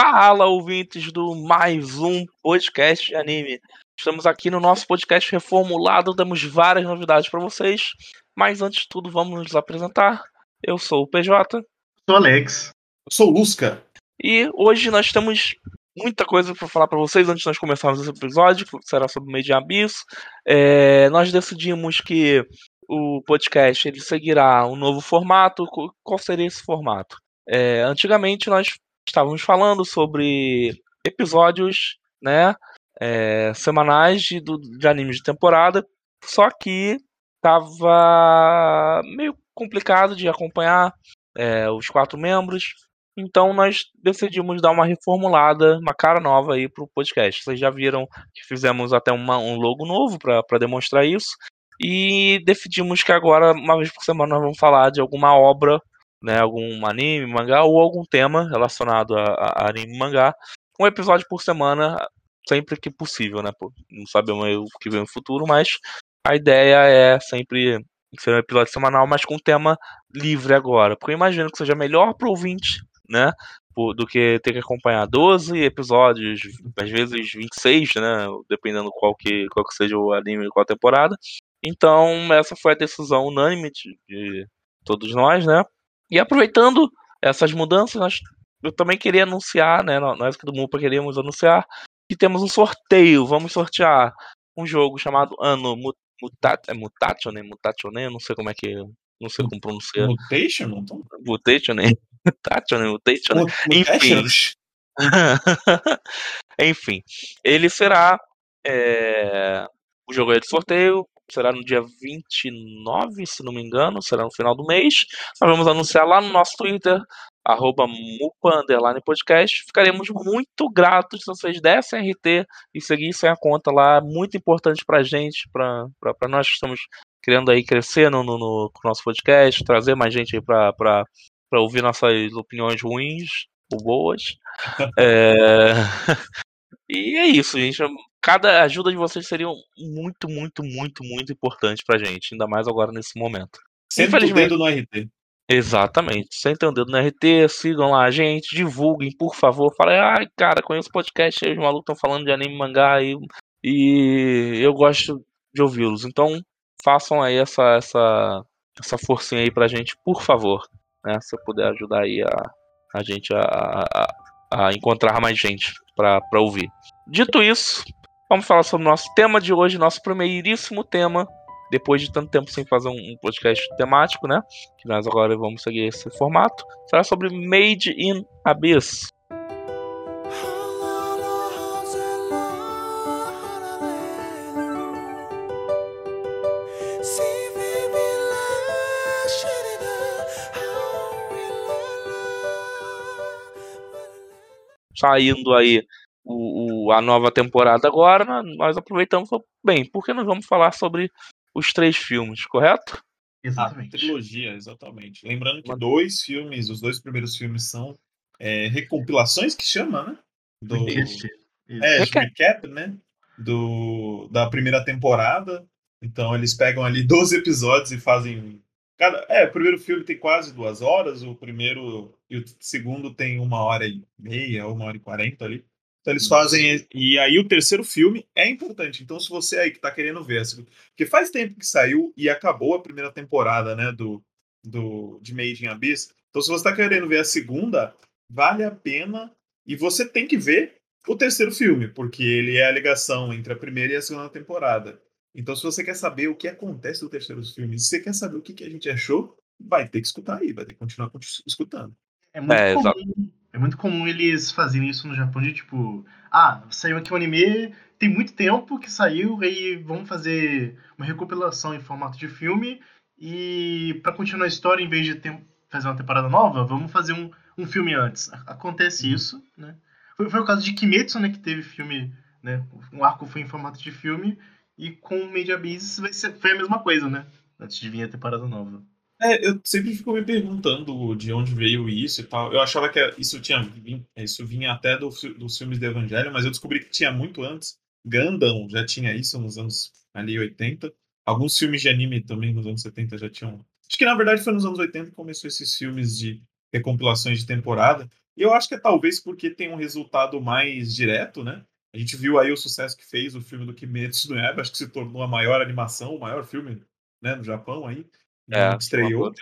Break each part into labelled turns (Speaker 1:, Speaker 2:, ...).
Speaker 1: Fala, ouvintes do mais um podcast de anime. Estamos aqui no nosso podcast reformulado, temos várias novidades para vocês. Mas antes de tudo, vamos nos apresentar. Eu sou o PJ.
Speaker 2: Sou Alex.
Speaker 3: Eu sou o Lusca.
Speaker 1: E hoje nós temos muita coisa para falar para vocês antes de nós começarmos esse episódio, que será sobre o Made in Abyss. É, nós decidimos que o podcast ele seguirá um novo formato. Qual seria esse formato? É, antigamente nós estávamos falando sobre episódios, né, é, semanais de, de animes de temporada, só que estava meio complicado de acompanhar é, os quatro membros. Então nós decidimos dar uma reformulada, uma cara nova aí pro podcast. Vocês já viram que fizemos até uma, um logo novo para demonstrar isso. E decidimos que agora, uma vez por semana, nós vamos falar de alguma obra né, algum anime, mangá ou algum tema relacionado a, a anime e mangá, um episódio por semana, sempre que possível, né? Não sabemos o que vem no futuro, mas a ideia é sempre ser um episódio semanal, mas com tema livre agora. Porque eu imagino que seja melhor para o ouvinte, né? Do que ter que acompanhar 12 episódios, às vezes 26, né? Dependendo qual que, qual que seja o anime e qual temporada. Então, essa foi a decisão unânime de, de todos nós, né? E aproveitando essas mudanças, nós, eu também queria anunciar, né? Nós aqui do MUPA queríamos anunciar que temos um sorteio. Vamos sortear um jogo chamado Ano Mutat é Mutation, né? Mutation, né? Não sei como é que. Não sei como pronunciar.
Speaker 3: Mutation?
Speaker 1: Mutation, né? Mutation, né? Mutation. Enfim. Enfim. Ele será. É... O jogo é de sorteio será no dia 29, se não me engano, será no final do mês. Nós vamos anunciar lá no nosso Twitter, arroba mupa, podcast. Ficaremos muito gratos se vocês dessem RT e seguissem a conta lá, muito importante pra gente, pra, pra, pra nós que estamos querendo aí crescer no, no, no nosso podcast, trazer mais gente aí pra, pra, pra ouvir nossas opiniões ruins ou boas. é... E é isso, gente cada ajuda de vocês seria muito, muito, muito, muito importante pra gente, ainda mais agora nesse momento.
Speaker 3: Sempre o dedo no RT.
Speaker 1: Exatamente. Sentem o dedo no RT, sigam lá a gente, divulguem, por favor. Falem, ai, cara, conheço podcast aí, os malucos estão falando de anime mangá e, e eu gosto de ouvi-los. Então, façam aí essa, essa, essa forcinha aí pra gente, por favor. Né? Se eu puder ajudar aí a, a gente a, a, a encontrar mais gente pra, pra ouvir. Dito isso, Vamos falar sobre o nosso tema de hoje, nosso primeiríssimo tema. Depois de tanto tempo sem fazer um podcast temático, né? Que nós agora vamos seguir esse formato. Será sobre Made in Abyss. Saindo aí o, o, a nova temporada agora, nós aproveitamos bem, por que não vamos falar sobre os três filmes, correto?
Speaker 3: Exatamente. A trilogia, exatamente. Lembrando que dois filmes, os dois primeiros filmes são é, recompilações que chama, né? Do, é, recap, né? Do, da primeira temporada. Então eles pegam ali 12 episódios e fazem. Cada, é, o primeiro filme tem quase duas horas, o primeiro e o segundo tem uma hora e meia, uma hora e quarenta ali. Então eles fazem. E aí o terceiro filme é importante. Então, se você aí que tá querendo ver, porque faz tempo que saiu e acabou a primeira temporada, né, do, do de Made in Abyss. Então, se você tá querendo ver a segunda, vale a pena. E você tem que ver o terceiro filme, porque ele é a ligação entre a primeira e a segunda temporada. Então, se você quer saber o que acontece no terceiro filme, se você quer saber o que, que a gente achou, vai ter que escutar aí, vai ter que continuar escutando.
Speaker 2: É muito é, comum é muito comum eles fazerem isso no Japão de tipo, ah, saiu aqui um anime, tem muito tempo que saiu, aí vamos fazer uma recopilação em formato de filme e para continuar a história, em vez de ter, fazer uma temporada nova, vamos fazer um, um filme antes. Acontece uhum. isso, né? Foi, foi o caso de Kimetsu, né, que teve filme, né? Um arco foi em formato de filme e com Media Beast foi a mesma coisa, né? Antes de vir a temporada nova.
Speaker 3: É, eu sempre fico me perguntando de onde veio isso e tal. Eu achava que isso tinha isso vinha até do, dos filmes de Evangelho, mas eu descobri que tinha muito antes. Gundam já tinha isso nos anos ali 80. Alguns filmes de anime também nos anos 70 já tinham. Acho que na verdade foi nos anos 80 que começou esses filmes de recompilações de temporada. eu acho que é talvez porque tem um resultado mais direto, né? A gente viu aí o sucesso que fez o filme do Kimetsu no Yaiba, acho que se tornou a maior animação, o maior filme né, no Japão aí. É, estreou.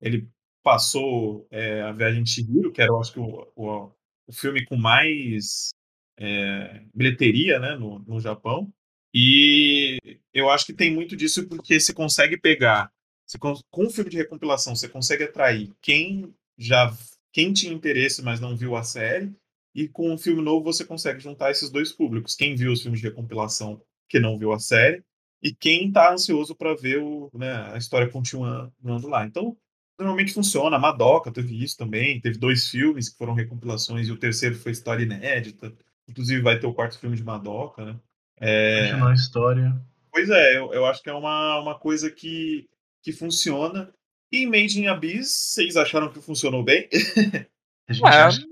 Speaker 3: Ele passou é, a Viagem de Chihiro, que era, eu acho que, o, o, o filme com mais é, bilheteria né, no, no Japão. E eu acho que tem muito disso porque você consegue pegar, você, com um filme de recompilação, você consegue atrair quem já quem tinha interesse, mas não viu a série, e com um filme novo você consegue juntar esses dois públicos. Quem viu os filmes de recompilação que não viu a série, e quem está ansioso para ver o, né, a história continuando lá. Então, normalmente funciona. A Madoka teve isso também. Teve dois filmes que foram recompilações e o terceiro foi história inédita. Inclusive vai ter o quarto filme de Madoka, né?
Speaker 2: É... Continuar a história.
Speaker 3: Pois é, eu, eu, acho que é uma, uma coisa que, que funciona. E Made in Abyss, vocês acharam que funcionou bem?
Speaker 1: é, acha...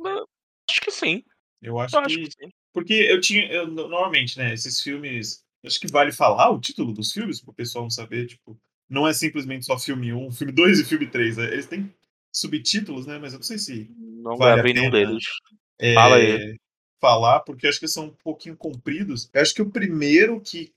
Speaker 1: acho que sim.
Speaker 3: Eu acho, eu que... acho que sim. Porque eu tinha. Eu, normalmente, né, esses filmes. Acho que vale falar o título dos filmes, para o pessoal não saber, tipo, não é simplesmente só filme 1, filme 2 e filme 3. Né? Eles têm subtítulos, né? Mas eu não sei se.
Speaker 1: Não vale gravei nenhum deles.
Speaker 3: É, Fala aí. Falar, porque acho que são um pouquinho compridos. Eu acho que o primeiro que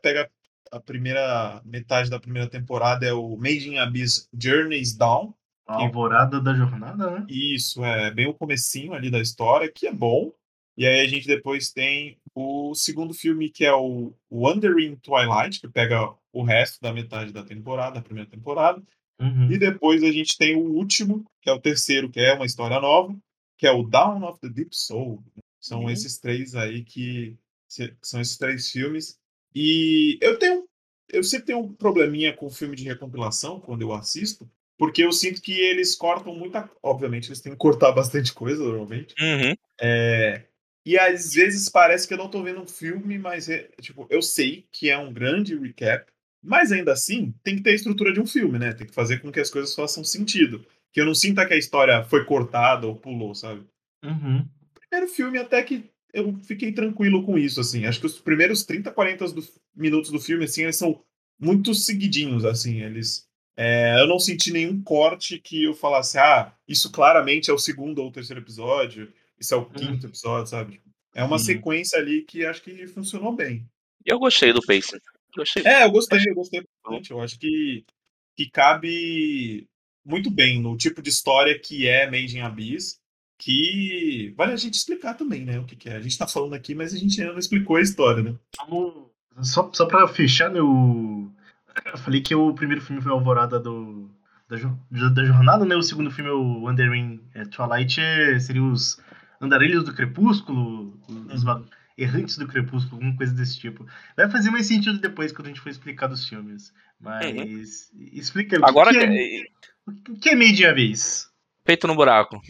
Speaker 3: pega a primeira metade da primeira temporada é o Made in Abyss Journeys Down.
Speaker 2: A alvorada da jornada, né?
Speaker 3: Isso, é bem o comecinho ali da história, que é bom. E aí a gente depois tem o segundo filme, que é o Wandering Twilight, que pega o resto da metade da temporada, da primeira temporada. Uhum. E depois a gente tem o último, que é o terceiro, que é uma história nova, que é o Down of the Deep Soul. São uhum. esses três aí que, que são esses três filmes. E eu tenho eu sempre tenho um probleminha com filme de recompilação quando eu assisto, porque eu sinto que eles cortam muita. Obviamente, eles têm que cortar bastante coisa, normalmente.
Speaker 1: Uhum.
Speaker 3: É, e às vezes parece que eu não tô vendo um filme, mas é, tipo, eu sei que é um grande recap, mas ainda assim tem que ter a estrutura de um filme, né? Tem que fazer com que as coisas façam sentido. Que eu não sinta que a história foi cortada ou pulou, sabe?
Speaker 2: Uhum.
Speaker 3: Primeiro filme até que eu fiquei tranquilo com isso, assim. Acho que os primeiros 30, 40 do, minutos do filme, assim, eles são muito seguidinhos, assim. Eles. É, eu não senti nenhum corte que eu falasse, ah, isso claramente é o segundo ou o terceiro episódio isso é o quinto hum. episódio, sabe? É uma Sim. sequência ali que acho que funcionou bem.
Speaker 1: Eu gostei do pacing. Gostei.
Speaker 3: É, eu gostei, eu gostei bastante. Eu acho que, que cabe muito bem no tipo de história que é Made in Abyss, que vale a gente explicar também, né, o que, que é. A gente tá falando aqui, mas a gente ainda não explicou a história, né?
Speaker 2: Só, só pra fechar, né, eu... eu falei que o primeiro filme foi Alvorada do, da, da jornada, né? O segundo filme, o Wandering é, Twilight, é, seria os andarilhos do crepúsculo, os uhum. errantes do crepúsculo, alguma coisa desse tipo. Vai fazer mais sentido depois quando a gente for explicar dos filmes. Mas uhum. explica
Speaker 1: Agora
Speaker 2: que,
Speaker 1: que,
Speaker 2: é, o que é meio vez?
Speaker 1: Peito no buraco.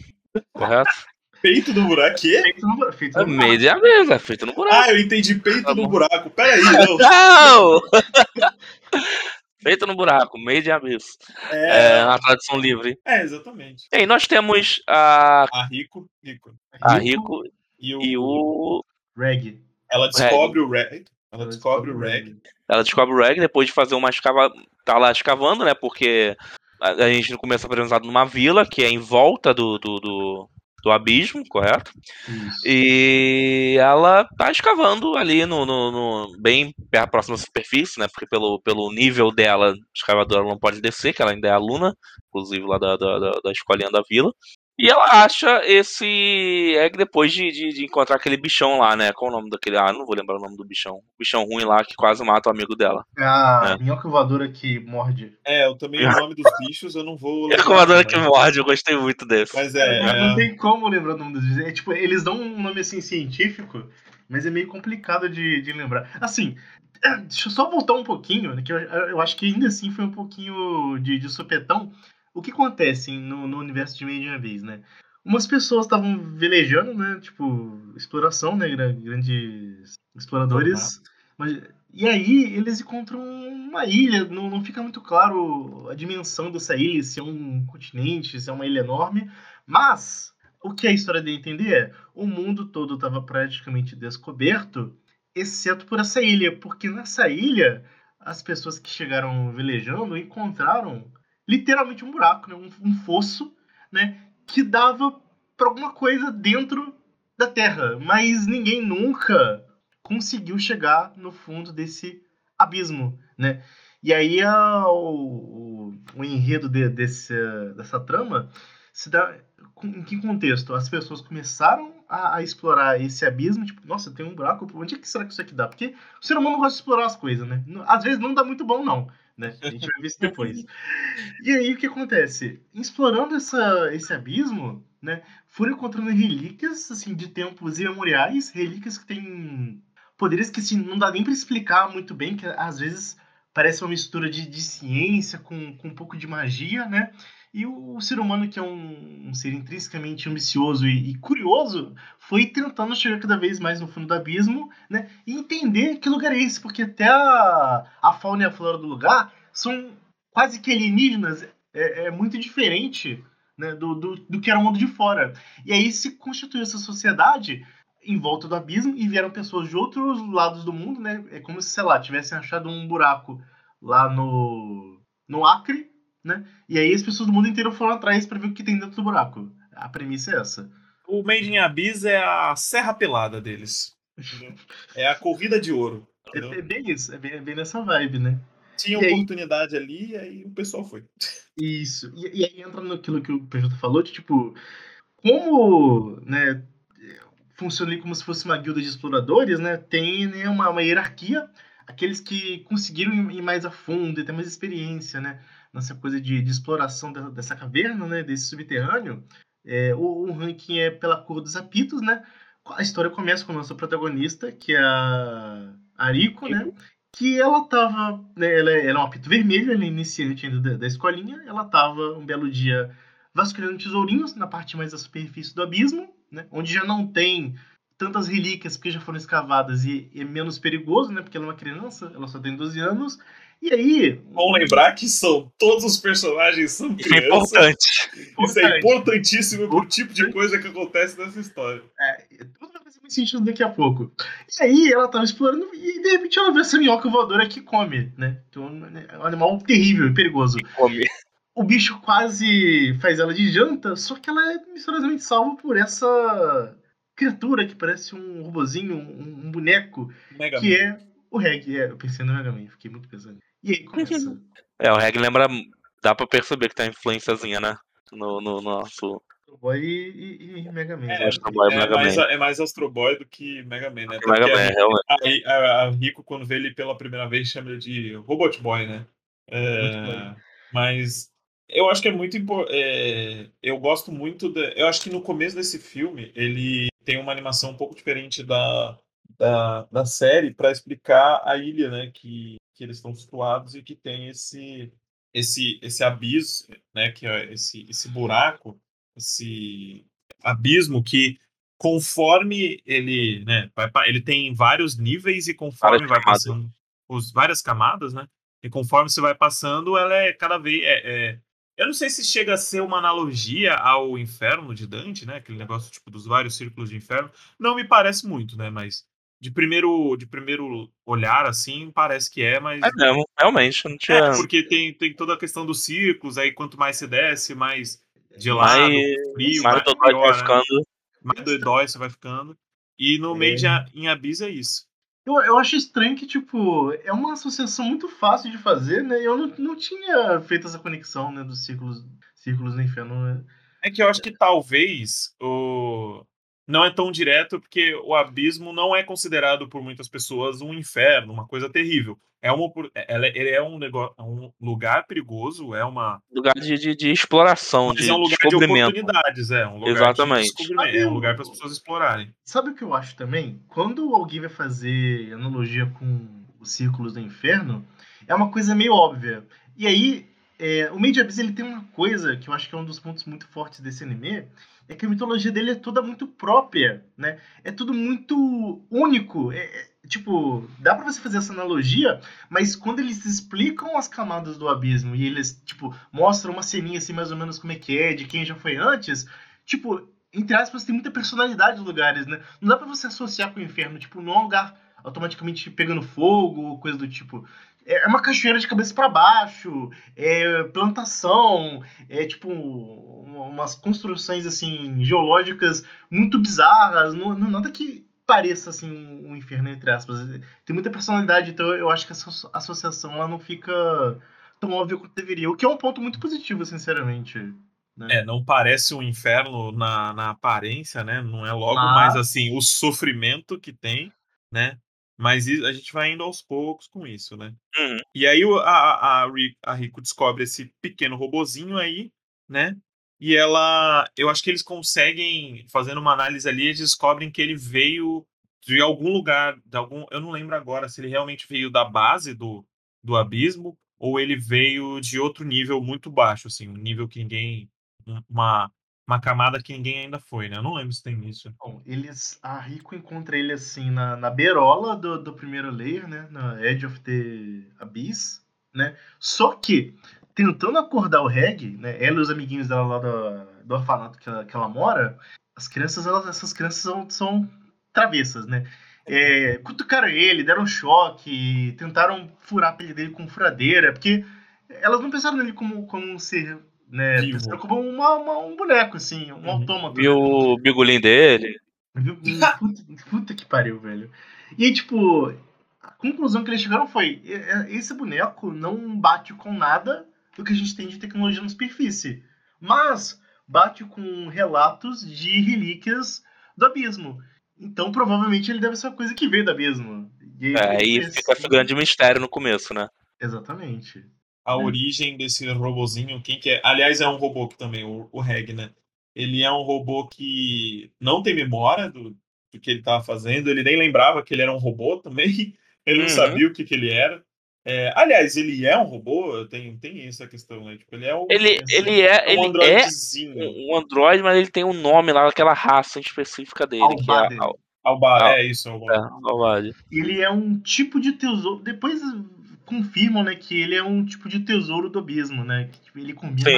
Speaker 1: Correto?
Speaker 3: Peito no buraco? Quê?
Speaker 2: Feito no, buraco.
Speaker 1: É meio de vez, é feito no buraco.
Speaker 3: Ah, eu entendi peito tá no buraco. Peraí, não.
Speaker 1: não! Feito no buraco, meio de abyss. É... é na tradução livre.
Speaker 3: É, exatamente.
Speaker 1: E aí, nós temos a.
Speaker 3: A Rico. Rico.
Speaker 1: A Rico, e o.
Speaker 2: E o... Reg.
Speaker 3: Ela descobre o Reg. Ela descobre o Reg.
Speaker 1: Ela descobre o Reg depois de fazer uma escava. Tá lá escavando, né? Porque a gente no começo é apresentado numa vila que é em volta do, do, do, do abismo, correto? Isso. E ela tá escavando ali no, no, no, bem próximo da superfície, né? Porque pelo, pelo nível dela, escavadora não pode descer, que ela ainda é aluna, inclusive lá da, da, da escolinha da vila. E ela acha esse egg depois de, de, de, encontrar aquele bichão lá, né? Qual o nome daquele? Ah, não vou lembrar o nome do bichão. O bichão ruim lá que quase mata o amigo dela.
Speaker 2: É a é. minhoca voadora que morde.
Speaker 3: É, eu também o nome dos bichos eu não vou
Speaker 1: lembrar. Minhoca voadora que morde, eu gostei muito desse.
Speaker 3: Mas é, é...
Speaker 2: Não tem como lembrar o nome dos bichos. É, tipo, eles dão um nome assim científico, mas é meio complicado de, de lembrar. Assim, é, deixa eu só voltar um pouquinho, né, que eu, eu acho que ainda assim foi um pouquinho de, de supetão. O que acontece no, no universo de Media Vez, né? umas pessoas estavam velejando, né? Tipo, exploração, né? Grandes exploradores. Mas, e aí eles encontram uma ilha, não, não fica muito claro a dimensão dessa ilha, se é um continente, se é uma ilha enorme. Mas o que a história deu a entender é o mundo todo estava praticamente descoberto, exceto por essa ilha, porque nessa ilha as pessoas que chegaram velejando encontraram literalmente um buraco, né? um, um fosso, né? que dava para alguma coisa dentro da Terra, mas ninguém nunca conseguiu chegar no fundo desse abismo, né? E aí a, o, o, enredo de, desse, dessa trama se dá em que contexto? As pessoas começaram a, a, explorar esse abismo, tipo, nossa, tem um buraco, onde é que será que isso aqui dá? Porque o ser humano gosta de explorar as coisas, né? Às vezes não dá muito bom, não. Né? A gente vai ver isso depois. e aí o que acontece? Explorando essa, esse abismo, né, foram encontrando relíquias assim, de tempos imemoriais, relíquias que têm poderes que assim, não dá nem para explicar muito bem, que às vezes parece uma mistura de, de ciência com, com um pouco de magia, né? E o, o ser humano, que é um, um ser intrinsecamente ambicioso e, e, curioso, foi tentando chegar cada vez mais no fundo do abismo, né? E entender que lugar é esse, porque até a, a fauna e a flora do lugar são quase que alienígenas, é, é muito diferente né, do, do, do que era o mundo de fora. E aí se constituiu essa sociedade em volta do abismo e vieram pessoas de outros lados do mundo, né? É como se, sei lá, tivessem achado um buraco lá no, no Acre né? E aí as pessoas do mundo inteiro foram atrás para ver o que tem dentro do buraco. A premissa é essa.
Speaker 3: O Made in Abyss é a serra pelada deles. é a corrida de ouro.
Speaker 2: É, é, bem isso, é bem, é bem nessa vibe, né?
Speaker 3: Tinha e oportunidade aí... ali e aí o pessoal foi.
Speaker 2: Isso. E, e, aí entra naquilo que o PJ falou, de tipo, como, né, funciona como se fosse uma guilda de exploradores, né? Tem né, uma, uma hierarquia, aqueles que conseguiram ir mais a fundo e ter mais experiência, né? Nessa coisa de, de exploração de, dessa caverna, né, desse subterrâneo, é, o, o, ranking é pela cor dos apitos, né? A história começa com a nossa protagonista, que é a Ariko, né? Que ela tava, né, ela, é, ela é um apito vermelho, ela é iniciante ainda da, da escolinha, ela tava um belo dia vasculhando tesourinhos na parte mais da superfície do abismo, né? Onde já não tem tantas relíquias porque já foram escavadas e, e é menos perigoso, né? Porque ela é uma criança, ela só tem 12 anos e aí.
Speaker 3: Bom lembrar que são todos os personagens são crianças. Isso é importante. Isso é importantíssimo pro tipo de coisa que acontece nessa história.
Speaker 2: É, tudo vai fazer sentido daqui a pouco. E aí ela tava explorando e de repente ela vê essa minhoca voadora que come, né? Então, é um animal terrível e perigoso. Que come. O bicho quase faz ela de janta, só que ela é misteriosamente salva por essa criatura que parece um robozinho, um, um boneco, Mega que Man. é o Reg. É, eu pensei no Mega Man, fiquei muito pesado. E aí começa.
Speaker 1: É, o Reg lembra. Dá pra perceber que tem uma influênciazinha, né? No, no, no nosso.
Speaker 2: Astro Boy e, e, e, Mega Man.
Speaker 3: É, é, Boy, é, Mega mais, Man. é mais Astro Boy do que Mega Man, né? Mega Man, realmente. A, a, a, Rico, quando vê ele pela primeira vez, chama ele de Robot Boy, né? É, mas eu acho que é muito importante. É, eu gosto muito. De, eu acho que no começo desse filme ele tem uma animação um pouco diferente da, da, da série para explicar a ilha, né? Que que eles estão situados e que tem esse esse esse abismo, né, que é esse esse buraco, esse abismo que conforme ele, né, vai, ele tem vários níveis e conforme várias vai camadas. passando os várias camadas, né? E conforme você vai passando, ela é cada vez é, é, eu não sei se chega a ser uma analogia ao inferno de Dante, né? Aquele negócio tipo dos vários círculos de inferno. Não me parece muito, né? Mas de primeiro, de primeiro olhar, assim, parece que é, mas.
Speaker 1: É mesmo, realmente. Não tinha...
Speaker 3: É, porque tem, tem toda a questão dos círculos, aí quanto mais você desce, mais gelado, mais, frio, mais, mais pior, vai né? ficando. Mais doidói você vai ficando. E no é. meio de em Abyss é isso.
Speaker 2: Eu, eu acho estranho que, tipo, é uma associação muito fácil de fazer, né? Eu não, não tinha feito essa conexão, né, dos círculos, círculos no inferno. Né?
Speaker 3: É que eu acho que talvez o não é tão direto porque o abismo não é considerado por muitas pessoas um inferno, uma coisa terrível. É uma, ela, é, ele é um, negócio, é um lugar perigoso, é uma
Speaker 1: lugar de, de, de exploração, de é um lugar de
Speaker 3: oportunidades, é um lugar
Speaker 1: Exatamente.
Speaker 3: de é um lugar para as pessoas explorarem.
Speaker 2: Sabe o que eu acho também? Quando alguém vai fazer analogia com os círculos do inferno, é uma coisa meio óbvia. E aí, é, o Made Abyss ele tem uma coisa que eu acho que é um dos pontos muito fortes desse anime, é que a mitologia dele é toda muito própria, né? É tudo muito único. É, é, tipo, dá para você fazer essa analogia, mas quando eles explicam as camadas do abismo e eles, tipo, mostram uma ceninha assim mais ou menos como é que é, de quem já foi antes, tipo, entre aspas, tem muita personalidade dos lugares, né? Não dá para você associar com o inferno, tipo, não é um lugar automaticamente pegando fogo ou coisa do tipo. É, é uma cachoeira de cabeça para baixo, é plantação, é tipo umas construções assim geológicas muito bizarras, não, não nada que pareça assim um inferno entre aspas. Tem muita personalidade, então eu acho que essa associação ela não fica tão óbvia quanto deveria, o que é um ponto muito positivo, sinceramente.
Speaker 3: Né? É, não parece um inferno na, na aparência, né? Não é logo Mas... mais assim o sofrimento que tem, né? Mas a gente vai indo aos poucos com isso, né? Uhum. E aí a, a, a Rico descobre esse pequeno robozinho aí, né? E ela. Eu acho que eles conseguem, fazendo uma análise ali, eles descobrem que ele veio de algum lugar, de algum. Eu não lembro agora se ele realmente veio da base do, do abismo ou ele veio de outro nível muito baixo, assim, um nível que ninguém. Uma, uma camada que ninguém ainda foi, né? Eu não lembro se tem isso.
Speaker 2: Bom, eles. A Rico encontra ele assim na, na beirola do, do primeiro layer, né? Na Edge of the Abyss, né? Só que, tentando acordar o Reg, né? Ela e os amiguinhos dela lá do, do orfanato que ela, que ela mora, as crianças, elas, essas crianças são, são travessas, né? É, cutucaram ele, deram um choque, tentaram furar a pele dele com furadeira, porque elas não pensaram nele como, como um ser né? Vivo. como uma, uma, um boneco, assim, um uhum. autômato.
Speaker 1: E o bigolim dele.
Speaker 2: Puta, puta, que pariu, velho. E aí, tipo, a conclusão que eles chegaram foi: esse boneco não bate com nada do que a gente tem de tecnologia na superfície, mas bate com relatos de relíquias do abismo. Então, provavelmente, ele deve ser uma coisa que veio do abismo.
Speaker 1: E é, e fica esse grande mistério no começo, né?
Speaker 2: Exatamente
Speaker 3: a é. origem desse robozinho, quem que é. Aliás, é um robô que também, o, o Reg, né? Ele é um robô que não tem memória do, do que ele estava fazendo, ele nem lembrava que ele era um robô também, ele não uhum. sabia o que, que ele era. É, aliás, ele é um robô? Tem, tem essa questão, né? Tipo, ele é um,
Speaker 1: ele, assim, ele é, é um ele é um android, mas ele tem um nome lá, aquela raça específica dele, Albade. que é
Speaker 3: Alba, é isso,
Speaker 1: Albade.
Speaker 2: É, ele é um tipo de tesouro. Depois confirmam, né, que ele é um tipo de tesouro do abismo, né? Que tipo, ele combina
Speaker 1: Sim,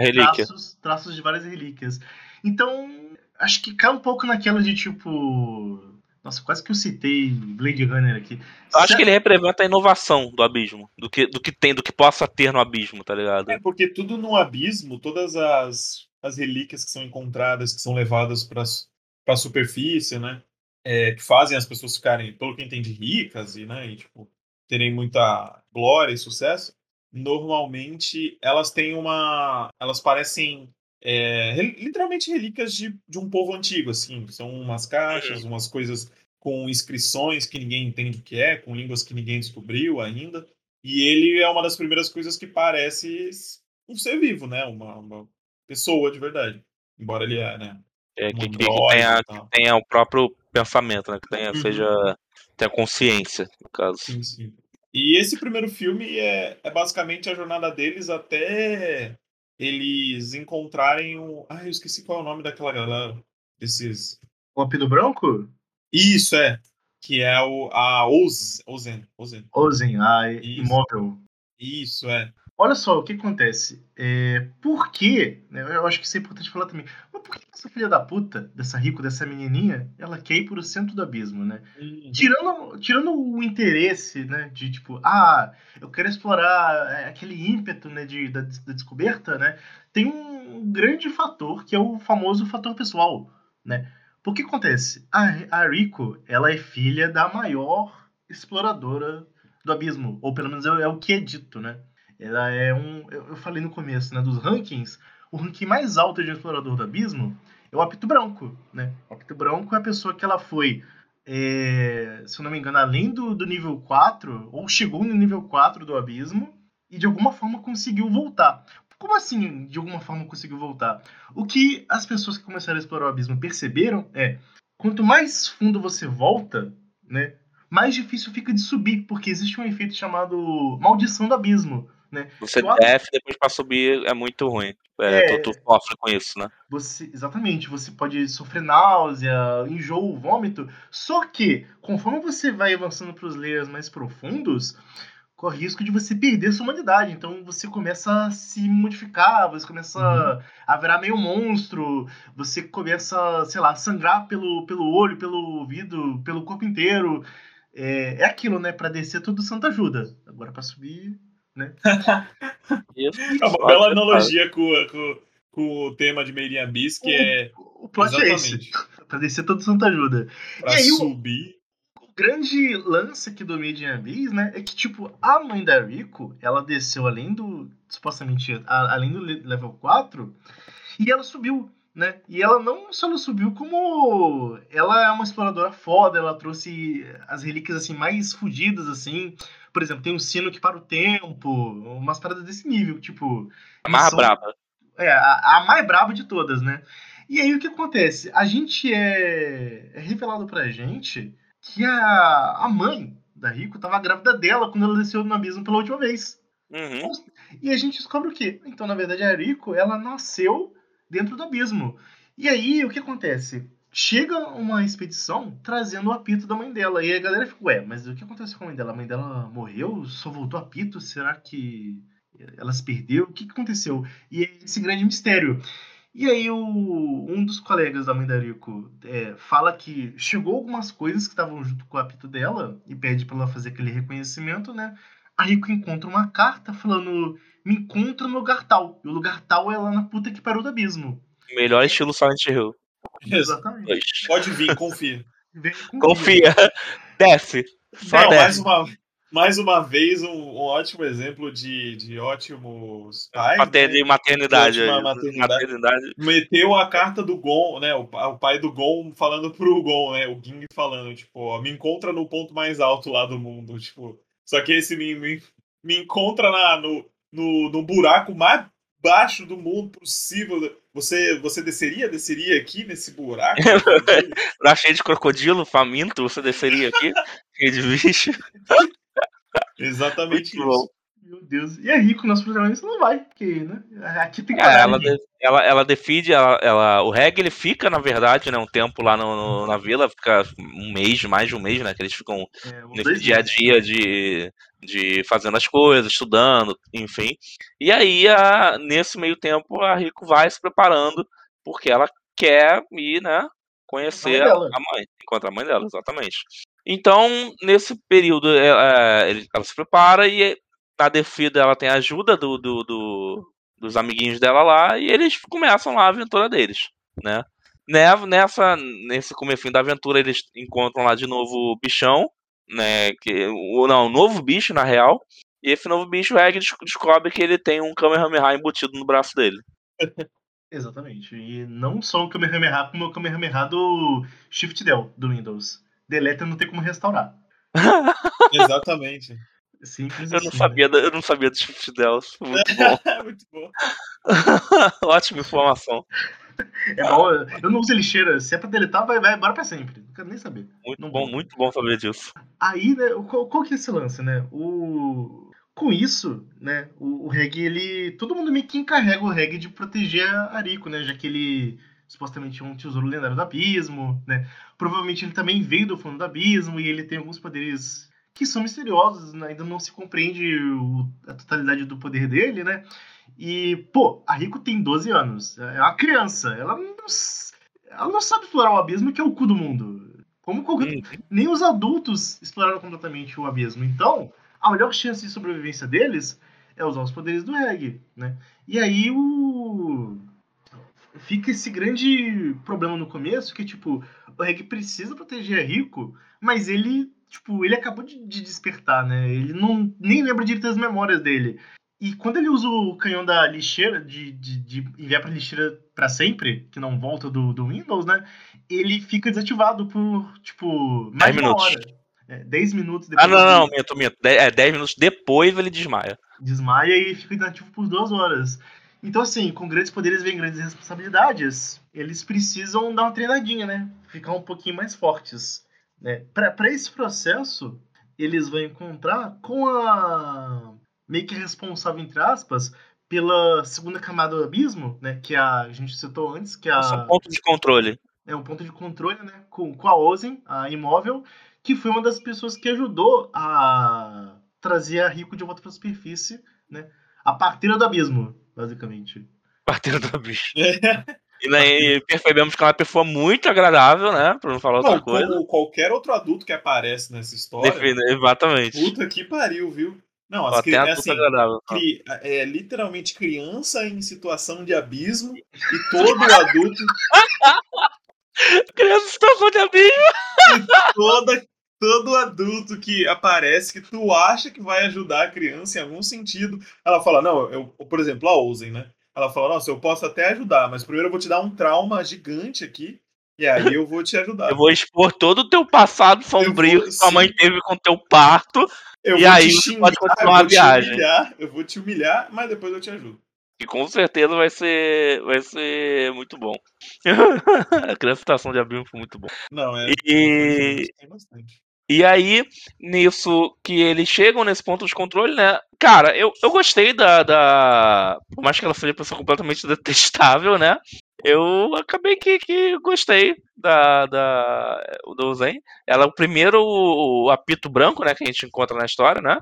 Speaker 1: ele é.
Speaker 2: Traços, traços de várias relíquias. Então, acho que cai um pouco naquela de tipo. Nossa, quase que eu citei Blade Runner aqui.
Speaker 1: Eu acho que ele representa a inovação do abismo, do que, do que tem, do que possa ter no abismo, tá ligado?
Speaker 3: É, porque tudo no abismo, todas as, as relíquias que são encontradas, que são levadas para a superfície, né? É, que fazem as pessoas ficarem, pelo que entendi, ricas e, né, e, tipo, terem muita glória e sucesso, normalmente elas têm uma. Elas parecem é, literalmente relíquias de, de um povo antigo, assim. São umas caixas, uhum. umas coisas com inscrições que ninguém entende o que é, com línguas que ninguém descobriu ainda. E ele é uma das primeiras coisas que parece um ser vivo, né? Uma, uma pessoa de verdade. Embora ele é, né?
Speaker 1: É, que, que, que, tenha, que, tenha, o próprio pensamento, né? Que tenha, uhum. seja, tenha consciência, no caso.
Speaker 3: Sim, sim. E esse primeiro filme é, é basicamente a jornada deles até eles encontrarem o. Ah, eu esqueci qual é o nome daquela galera. Desses.
Speaker 2: O Apino Branco?
Speaker 3: Isso, é. Que é o, a Ozen. Ozen,
Speaker 2: Ozen. Ozen, a Isso. imóvel.
Speaker 3: Isso, é.
Speaker 2: Olha só o que acontece. É, por que, né, eu acho que isso é importante falar também, mas por que essa filha da puta, dessa rico, dessa menininha, ela quer ir pro centro do abismo, né? Uhum. Tirando, tirando o interesse, né, de tipo, ah, eu quero explorar é, aquele ímpeto, né, de, da, da descoberta, né? Tem um grande fator, que é o famoso fator pessoal, né? Por que acontece? A, a Rico, ela é filha da maior exploradora do abismo, ou pelo menos é, é o que é dito, né? Ela é um. Eu, falei no começo, né, dos rankings, o ranking mais alto de um explorador do abismo é o apito branco, né? O apito branco é a pessoa que ela foi, é, se eu não me engano, além do, do nível 4, ou chegou no nível 4 do abismo, e de alguma forma conseguiu voltar. Como assim, de alguma forma conseguiu voltar? O que as pessoas que começaram a explorar o abismo perceberam é, quanto mais fundo você volta, né, mais difícil fica de subir, porque existe um efeito chamado maldição do abismo. Né?
Speaker 1: Você desce depois para subir é muito ruim. É, é, tu, tu sofre com isso, né?
Speaker 2: Você, exatamente, você pode sofrer náusea, enjoo, vômito. Só que, conforme você vai avançando para os layers mais profundos, corre risco de você perder sua humanidade. Então você começa a se modificar, você começa uhum. a virar meio monstro, você começa, sei lá, sangrar pelo, pelo olho, pelo ouvido, pelo corpo inteiro. é, é aquilo, né? Pra descer tudo Santa ajuda. Agora pra subir, né?
Speaker 3: é uma bela analogia com, com, com o tema de Made in Abyss, que o, é.
Speaker 2: O plot exatamente. é esse. Pra descer tudo Santa ajuda.
Speaker 3: Pra e aí, subir.
Speaker 2: O, o grande lance aqui do Made in Abyss, né? É que, tipo, a mãe da Rico, ela desceu além do. Supostamente, a, além do level 4, e ela subiu né? E ela não só não subiu, como ela é uma exploradora foda, ela trouxe as relíquias assim mais fodidas assim. Por exemplo, tem um sino que para o tempo, umas paradas desse nível, tipo,
Speaker 1: a mais são... braba.
Speaker 2: É, a, a, mais braba de todas, né? E aí o que acontece? A gente é, é revelado pra gente que a, a mãe da Rico tava grávida dela quando ela desceu no abismo pela última vez.
Speaker 1: Uhum.
Speaker 2: E a gente descobre o quê? Então, na verdade, a Rico, ela nasceu dentro do abismo. E aí, o que acontece? Chega uma expedição trazendo o apito da mãe dela. E a galera fica, ué, mas o que aconteceu com a mãe dela? A mãe dela morreu? Só voltou apito? Será que ela se perdeu? O que, aconteceu? E é esse grande mistério. E aí o, um dos colegas da mãe da Rico é, fala que chegou algumas coisas que estavam junto com o apito dela e pede para ela fazer aquele reconhecimento, né? A Rico encontra uma carta falando me encontra no lugar tal. E o lugar tal é lá na puta que parou do abismo.
Speaker 1: Melhor estilo Silent Hill.
Speaker 3: Exatamente. Pode vir, confia.
Speaker 1: Confia. Desce.
Speaker 3: Só Não, desce. Mais, uma, mais uma vez, um, um, ótimo exemplo de, de ótimos
Speaker 1: pais. Né? maternidade,
Speaker 3: maternidade. maternidade. Meteu a carta do Gon, né? O, o, pai do Gon falando pro Gon, né? O Ging falando, tipo, ó, me encontra no ponto mais alto lá do mundo. Tipo, só que esse me, me, me encontra na, no, no, no buraco mais baixo do mundo possível. Você, você desceria? Desceria aqui nesse buraco?
Speaker 1: Lá cheio de crocodilo, faminto, você desceria aqui? cheio de bicho.
Speaker 3: Exatamente Muito isso. Bom.
Speaker 2: Meu Deus. E é rico, nosso protagonista não vai, porque, né? Aqui tem
Speaker 1: que é, ela, de, ela, ela defide, ela, ela, o Reg ele fica, na verdade, né, um tempo lá no, no, na vila, fica um mês, mais de um mês, né? Que eles ficam é, um nesse dia a dia de, de fazendo as coisas, estudando, enfim. E aí, a, nesse meio tempo, a Rico vai se preparando, porque ela quer ir, né? Conhecer a, a mãe, encontrar a mãe dela, exatamente. Então, nesse período, ela, é, ela se prepara e na defida ela tem a ajuda do, do, do, dos amiguinhos dela lá e eles começam lá a aventura deles, né? Nessa, nesse começo da aventura eles encontram lá de novo o bichão, né? Que, o, não, um novo bicho na real. E esse novo bicho, o Egg descobre que ele tem um Kamehameha embutido no braço dele.
Speaker 2: Exatamente. E não só o Kamehameha, como o Kamehameha do Shift Del, do Windows. Deleta não tem como restaurar.
Speaker 3: Exatamente.
Speaker 2: Simples
Speaker 1: eu,
Speaker 2: assim,
Speaker 1: não sabia,
Speaker 2: né?
Speaker 1: eu não sabia do Shift delas. Muito bom.
Speaker 3: Muito bom.
Speaker 1: Ótima informação.
Speaker 2: É bom, eu não uso lixeira. Se é pra deletar, vai, vai embora pra sempre. Não quero nem saber.
Speaker 1: Muito
Speaker 2: não
Speaker 1: bom, muito bom saber disso.
Speaker 2: Aí, né, qual, qual que é esse lance, né? O... Com isso, né, o, o Reg, ele... Todo mundo meio que encarrega o Reg de proteger a Ariko, né? Já que ele supostamente é um tesouro lendário do abismo, né? Provavelmente ele também veio do fundo do abismo e ele tem alguns poderes que são misteriosos, né? ainda não se compreende o, a totalidade do poder dele, né? E, pô, a Rico tem 12 anos, é uma criança, ela não, ela não sabe explorar o abismo, que é o cu do mundo. Como qualquer, nem os adultos exploraram completamente o abismo. Então, a melhor chance de sobrevivência deles é usar os poderes do Reg, né? E aí o fica esse grande problema no começo que tipo, o Reg precisa proteger a Rico, mas ele tipo, ele acabou de, de, despertar, né? Ele não nem lembra direito das memórias dele. E quando ele usa o canhão da lixeira, de, de, de enviar pra lixeira para sempre, que não volta do, do Windows, né? Ele fica desativado por, tipo, mais de uma minutos. hora. É, 10 minutos
Speaker 1: depois. Ah, não, não, minto, minto. É, 10 minutos depois ele desmaia.
Speaker 2: Desmaia e fica inativo por duas horas. Então, assim, com grandes poderes vem grandes responsabilidades. Eles precisam dar uma treinadinha, né? Ficar um pouquinho mais fortes. Né? Para esse processo, eles vão encontrar com a meio que responsável, entre aspas, pela segunda camada do abismo, né? Que a, a gente citou antes, que é a...
Speaker 1: um ponto de controle.
Speaker 2: É um ponto de controle, né? Com, com a Ozen, a imóvel, que foi uma das pessoas que ajudou a trazer a Rico de volta para a superfície, né? A parteira do abismo, basicamente.
Speaker 1: Parteira do abismo. E né, percebemos que é uma pessoa muito agradável, né? Pra não falar outra
Speaker 3: não,
Speaker 1: coisa.
Speaker 3: Como qualquer outro adulto que aparece nessa história.
Speaker 1: Define, exatamente.
Speaker 3: Puta que pariu, viu? Não, as crianças. É, assim, agradável, cri, é literalmente criança em situação de abismo e todo adulto.
Speaker 1: criança em situação de abismo!
Speaker 3: E toda, todo adulto que aparece, que tu acha que vai ajudar a criança em algum sentido, ela fala, não, eu, por exemplo, a Ozen, né? Ela fala, nossa, eu posso até ajudar, mas primeiro eu vou te dar um trauma gigante aqui, e aí eu vou te ajudar.
Speaker 1: Eu vou expor todo o teu passado sombrio vou, que sua mãe teve com teu parto, eu e aí pode continuar a viagem.
Speaker 3: Humilhar, eu vou te humilhar, mas depois eu te ajudo.
Speaker 1: E com certeza vai ser, vai ser muito bom. a criança de abismo foi muito bom.
Speaker 3: Não, é.
Speaker 1: E... E aí, nisso que eles chegam nesse ponto de controle, né? Cara, eu, eu gostei da, da. Por mais que ela seja uma pessoa completamente detestável, né? Eu acabei que, que gostei da, da do Zen. Ela é o primeiro o, apito branco, né? Que a gente encontra na história, né?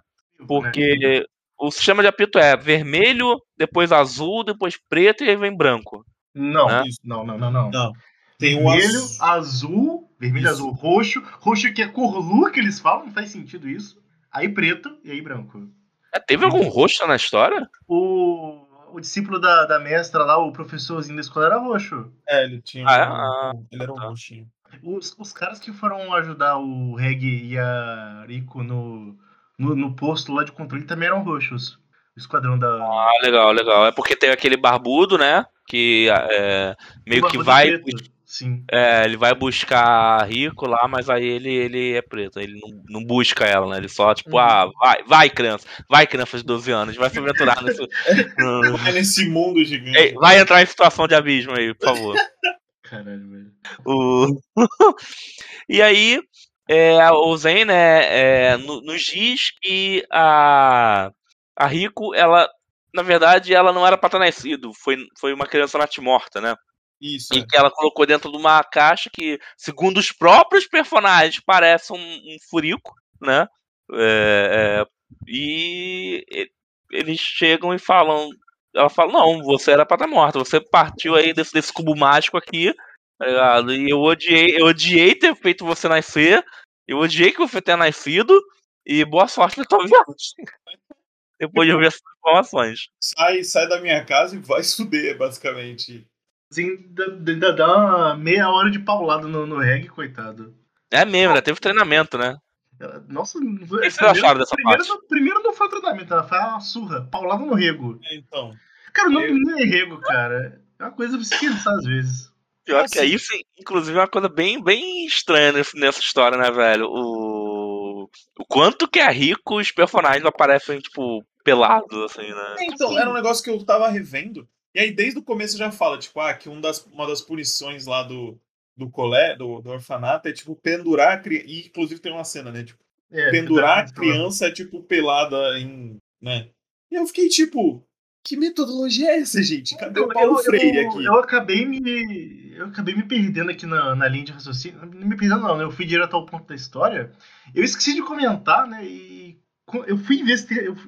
Speaker 1: Porque o sistema de apito é vermelho, depois azul, depois preto e aí vem branco.
Speaker 2: Não, né? não, não, não, não. não. Tem vermelho, azul, azul vermelho, isso. azul, roxo. Roxo que é cor lua que eles falam, não faz sentido isso. Aí preto e aí branco.
Speaker 1: É, teve algum roxo na história?
Speaker 2: O, o discípulo da, da mestra lá, o professorzinho da escola, era roxo.
Speaker 3: É, ele tinha. Ah, um, ah, ele era um tá. roxinho.
Speaker 2: Os, os caras que foram ajudar o Reg e a Rico no, no, no posto lá de controle também eram roxos. O esquadrão da.
Speaker 1: Ah, legal, legal. É porque tem aquele barbudo, né? Que é, meio que vai. Preto.
Speaker 2: Sim.
Speaker 1: É, ele vai buscar Rico lá, mas aí ele, ele é preto, ele não, não busca ela, né? Ele só, tipo, uhum. ah, vai, vai, criança, vai, criança de 12 anos, vai se aventurar nesse.
Speaker 3: vai nesse mundo gigante.
Speaker 1: vai entrar em situação de abismo aí, por favor.
Speaker 2: Caralho, velho.
Speaker 1: O... e aí, é, o Zen, né, é, nos diz que a, a Rico, ela, na verdade, ela não era pra ter nascido, foi, foi uma criança natimorta, né?
Speaker 3: Isso.
Speaker 1: E é. que ela colocou dentro de uma caixa que, segundo os próprios personagens, parece um, um furico, né? É, é, e eles chegam e falam. Ela fala, não, você era pra estar morta, você partiu aí desse, desse cubo mágico aqui, tá ligado? E eu odiei, eu odiei ter feito você nascer, eu odiei que você tenha nascido, e boa sorte na tua viagem. Depois de ouvir essas informações.
Speaker 3: Sai, sai da minha casa e vai fuder, basicamente
Speaker 2: ainda dá uma meia hora de paulada no, no reggae, coitado.
Speaker 1: É mesmo, né? Teve treinamento, né?
Speaker 2: Nossa,
Speaker 1: o que vocês acharam dessa
Speaker 2: primeiro,
Speaker 1: parte?
Speaker 2: primeiro não foi treinamento, ela foi uma surra, paulada no rego.
Speaker 3: É, então.
Speaker 2: Cara, o nome eu... não é rego, cara. É uma coisa pra se pensar às vezes.
Speaker 1: Pior que é isso, inclusive, é uma coisa bem, bem estranha nessa história, né, velho? O, o quanto que é rico os personagens aparecem, tipo, pelados, assim, né?
Speaker 3: Então, era um negócio que eu tava revendo. E aí, desde o começo já fala, tipo, ah, que um das, uma das punições lá do, do colé, do, do orfanato, é, tipo, pendurar a criança. E, inclusive, tem uma cena, né? Tipo, é, pendurar a criança é, tipo, pelada em. né? E eu fiquei, tipo, que metodologia é essa, gente? Cadê o Paulo eu, Freire
Speaker 2: eu,
Speaker 3: aqui?
Speaker 2: Eu acabei me. Eu acabei me perdendo aqui na, na linha de raciocínio. Não me perdendo, não, né? Eu fui direto ao ponto da história. Eu esqueci de comentar, né? E eu fui ver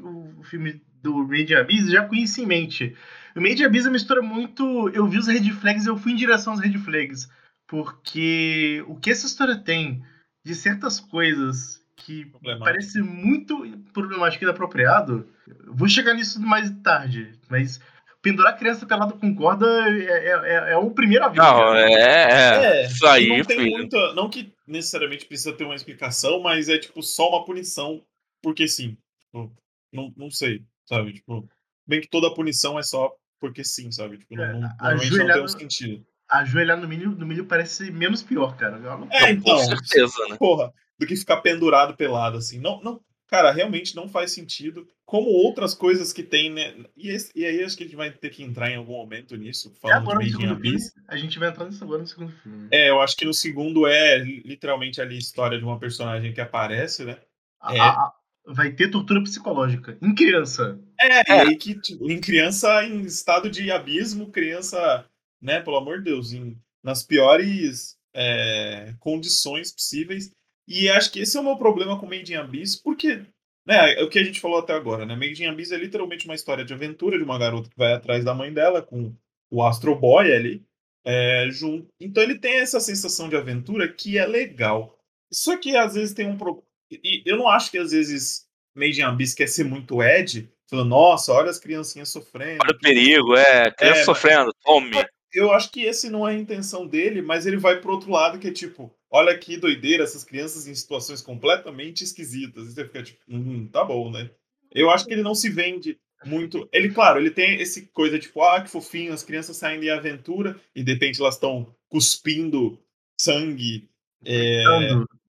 Speaker 2: o filme do Rage Abyss já com isso em mente. O Made Abyss mistura muito. Eu vi os red flags e eu fui em direção aos red flags. Porque o que essa história tem de certas coisas que parece muito problemático e inapropriado, vou chegar nisso mais tarde. Mas pendurar criança pelada com corda é, é, é, é o primeiro aviso.
Speaker 1: Não, é, é, é, Isso aí,
Speaker 3: não tem muita. Não que necessariamente precisa ter uma explicação, mas é tipo só uma punição, porque sim. Tipo, não, não sei, sabe? Tipo, bem que toda punição é só porque sim, sabe? Tipo, não, é, não, normalmente não tem um sentido.
Speaker 2: Ajoelhar no milho, no milho parece menos pior, cara. Não,
Speaker 3: é, então, com certeza, né? Porra, do que ficar pendurado pelado, assim. Não, não, cara, realmente não faz sentido. Como outras coisas que tem, né? E, esse, e aí acho que a gente vai ter que entrar em algum momento nisso, falando
Speaker 2: é de Made in Abyss. A gente vai entrar nisso agora no segundo filme.
Speaker 3: É, eu acho que no segundo é literalmente ali a história de uma personagem que aparece, né?
Speaker 2: A, é. a, vai ter tortura psicológica em criança.
Speaker 3: É, é. e que tipo, em criança em estado de abismo, criança, né, pelo amor de Deus, em, nas piores é, condições possíveis. E acho que esse é o meu problema com Made in Abyss, porque né, é o que a gente falou até agora, né? Made in Abyss é literalmente uma história de aventura de uma garota que vai atrás da mãe dela com o Astro Boy ali. É, junto. Então ele tem essa sensação de aventura que é legal. Só que às vezes tem um. Pro... E eu não acho que às vezes Made in Abyss quer ser muito Ed, falando, nossa, olha as criancinhas sofrendo.
Speaker 1: Olha o perigo, é, criança é, sofrendo, tome.
Speaker 3: Eu acho que esse não é a intenção dele, mas ele vai pro outro lado, que é tipo, olha que doideira, essas crianças em situações completamente esquisitas. E você fica tipo, hum, tá bom, né? Eu acho que ele não se vende muito. Ele, claro, ele tem esse coisa tipo, ah, que fofinho, as crianças saem de aventura e de repente elas estão cuspindo sangue. É,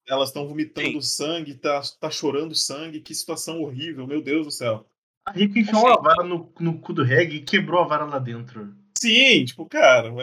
Speaker 3: elas estão vomitando Sim. sangue, tá, tá chorando sangue, que situação horrível, meu Deus do céu.
Speaker 2: A Rico enfiou assim, a vara no, no cu do Reg e quebrou a vara lá dentro.
Speaker 3: Sim, tipo, cara,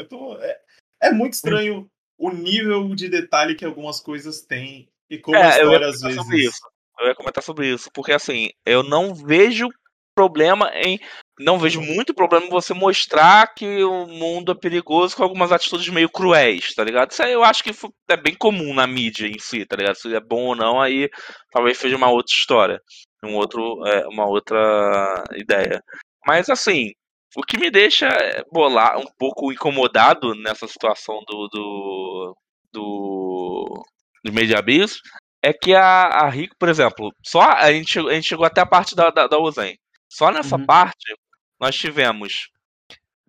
Speaker 3: é, é muito estranho o nível de detalhe que algumas coisas têm e como é, a história às vezes.
Speaker 1: Sobre isso. Eu ia comentar sobre isso, porque assim, eu não vejo problema em. Não vejo muito problema em você mostrar que o mundo é perigoso com algumas atitudes meio cruéis, tá ligado? Isso aí eu acho que é bem comum na mídia em si, tá ligado? Se é bom ou não, aí talvez seja uma outra história. Um outro, é, uma outra ideia. Mas assim, o que me deixa bolar um pouco incomodado nessa situação do. do. do, do Media Abyss é que a, a Rico, por exemplo, só a gente, a gente chegou até a parte da, da, da Ozen. Só nessa uhum. parte, nós tivemos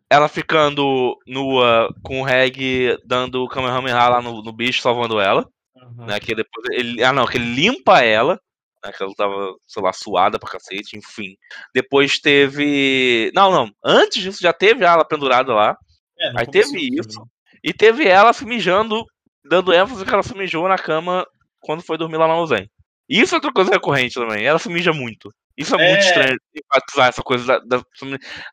Speaker 1: ela ficando nua com o Reg dando o Kamehameha lá no, no bicho, salvando ela. Uhum. Né, que depois ele, ah, não, que ele limpa ela. Né, que ela tava, sei lá, suada pra cacete, enfim. Depois teve. Não, não. Antes disso já teve ela pendurada lá. É, Aí teve isso. E teve ela se mijando, dando ênfase que ela se mijou na cama quando foi dormir lá na Ozen. Isso é outra coisa recorrente também. Ela se mija muito. Isso é, é... muito estranho enfatizar essa coisa da, da,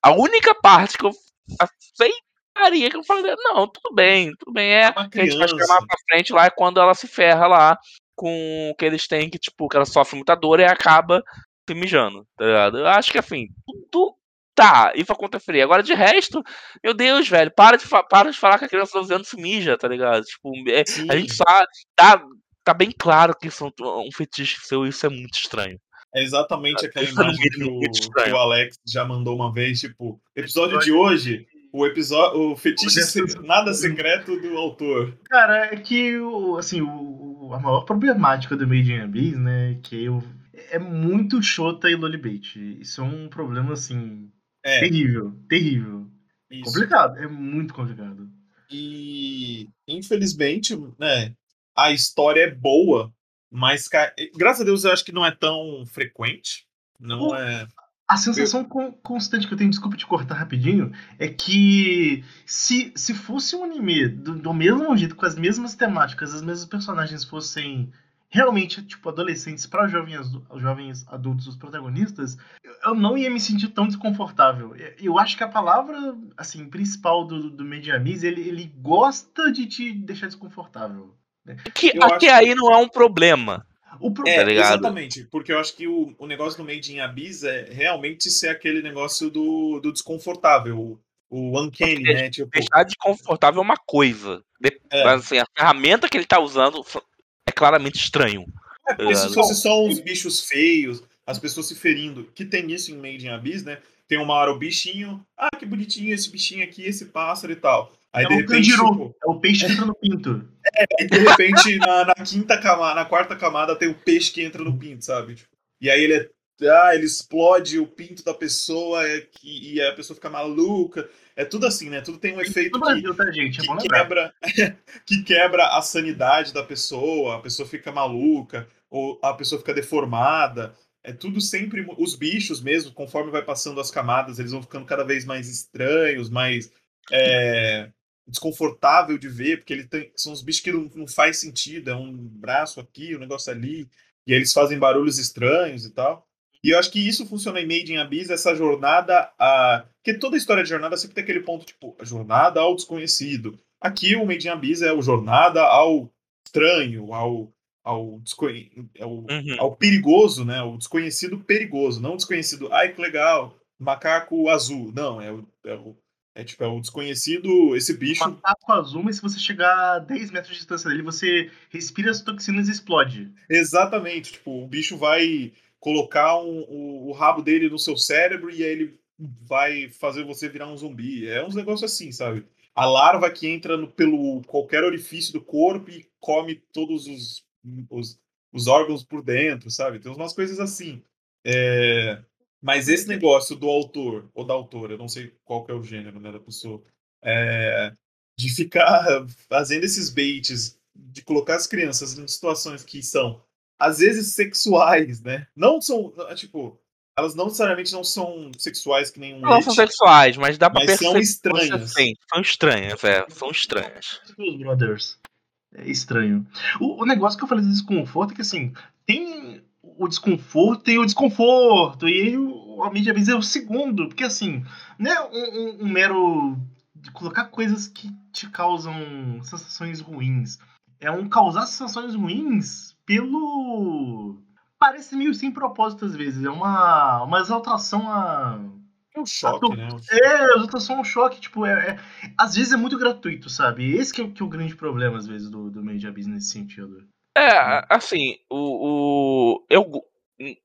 Speaker 1: A única parte que eu aceitaria que eu falei, não, tudo bem, tudo bem. É, é a gente vai chamar pra frente lá é quando ela se ferra lá com o que eles têm, que, tipo, que ela sofre muita dor e acaba se mijando, tá ligado? Eu acho que assim, tudo tá, isso aconteceria. Agora, de resto, meu Deus, velho, para de, para de falar que a criança tá se mija, tá ligado? Tipo, é, a gente sabe, tá, tá bem claro que isso é um fetiche seu, isso é muito estranho.
Speaker 3: É exatamente aquela é imagem que o, que o, Alex já mandou uma vez, tipo, episódio de hoje, o episódio, o fetiche nada secreto do autor.
Speaker 2: Cara, é que o, assim, o, a maior problemática do Made in Abyss, né, que eu, é muito chota e lolibait. Isso é um problema assim é. terrível, terrível. Isso. Complicado, é muito complicado.
Speaker 3: E infelizmente, né, a história é boa, mas, graças a Deus, eu acho que não é tão frequente. Não é.
Speaker 2: A sensação eu... constante que eu tenho, desculpa te cortar rapidinho, é que se, se fosse um anime do, do mesmo jeito, com as mesmas temáticas, as mesmas personagens fossem realmente, tipo, adolescentes para jovens, jovens adultos, os protagonistas, eu não ia me sentir tão desconfortável. Eu acho que a palavra, assim, principal do, do Mediamis, ele, ele gosta de te deixar desconfortável.
Speaker 1: Né? Que eu até aí não é um problema.
Speaker 3: O pro... É, tá exatamente, porque eu acho que o, o negócio do Made in Abyss é realmente ser aquele negócio do, do desconfortável, o, o uncanny, né?
Speaker 1: Tipo... Deixar desconfortável é uma coisa. É. Mas, assim, a ferramenta que ele tá usando é claramente estranho.
Speaker 3: É, porque se fosse só uns bichos feios, as pessoas se ferindo, que tem isso em Made in Abyss, né? Tem uma hora o bichinho, ah, que bonitinho esse bichinho aqui, esse pássaro e tal. Aí, é de repente, tipo,
Speaker 2: é o peixe que entra no pinto.
Speaker 3: É, e de repente, na, na, quinta camada, na quarta camada, tem o peixe que entra no pinto, sabe? Tipo, e aí ele é. Ah, ele explode o pinto da pessoa é, que, e a pessoa fica maluca. É tudo assim, né? Tudo tem um efeito que,
Speaker 2: Brasil, tá, gente? É
Speaker 3: que quebra, que quebra a sanidade da pessoa, a pessoa fica maluca, ou a pessoa fica deformada. É tudo sempre. Os bichos mesmo, conforme vai passando as camadas, eles vão ficando cada vez mais estranhos, mais. É, desconfortável de ver, porque ele tem, são os bichos que não, não faz sentido, é um braço aqui, um negócio ali, e eles fazem barulhos estranhos e tal. E eu acho que isso funciona em Made in Abyss, essa jornada a... Porque toda história de jornada sempre tem aquele ponto, tipo, a jornada ao desconhecido. Aqui o Made in Abyss é o jornada ao estranho, ao, ao, desconhe... ao, uhum. ao perigoso, né? O desconhecido perigoso, não o desconhecido, ai que legal, macaco azul. Não, é o, é o é tipo, é um desconhecido, esse bicho. Um
Speaker 2: macaco azul, mas se você chegar a 10 metros de distância dele, você respira as toxinas e explode.
Speaker 3: Exatamente. Tipo, o bicho vai colocar um, o, o, rabo dele no seu cérebro e aí ele vai fazer você virar um zumbi. É uns negócios assim, sabe? a larva que entra no, pelo qualquer orifício do corpo e come todos os, os, os órgãos por dentro, sabe? Tem umas coisas assim. É, mas esse negócio do autor, ou da autora, eu não sei qual que é o gênero né, da pessoa, é, de ficar fazendo esses baits, de colocar as crianças em situações que são, às vezes, sexuais, né? Não são, tipo, elas não necessariamente não são sexuais que nem um.
Speaker 1: Não são sexuais, mas dá pra
Speaker 3: mas perceber. São estranhas.
Speaker 1: Sim, são estranhas, é. São estranhas.
Speaker 2: Os Brothers. É estranho. O, o negócio que eu falei do desconforto é que, assim, tem o desconforto e o desconforto. E aí o, a mídia vez é o segundo, porque assim, não é um, um, um, mero de colocar coisas que te causam sensações ruins. É um causar sensações ruins pelo. Parece meio sem propósito às vezes. É uma, uma exaltação a.
Speaker 3: É um choque, né?
Speaker 2: É, exaltação ao choque. Tipo, é, é, às vezes é muito gratuito, sabe? Esse que é, que é o grande problema, às vezes, do, do media business nesse sentido.
Speaker 1: É, assim, o, o. Eu.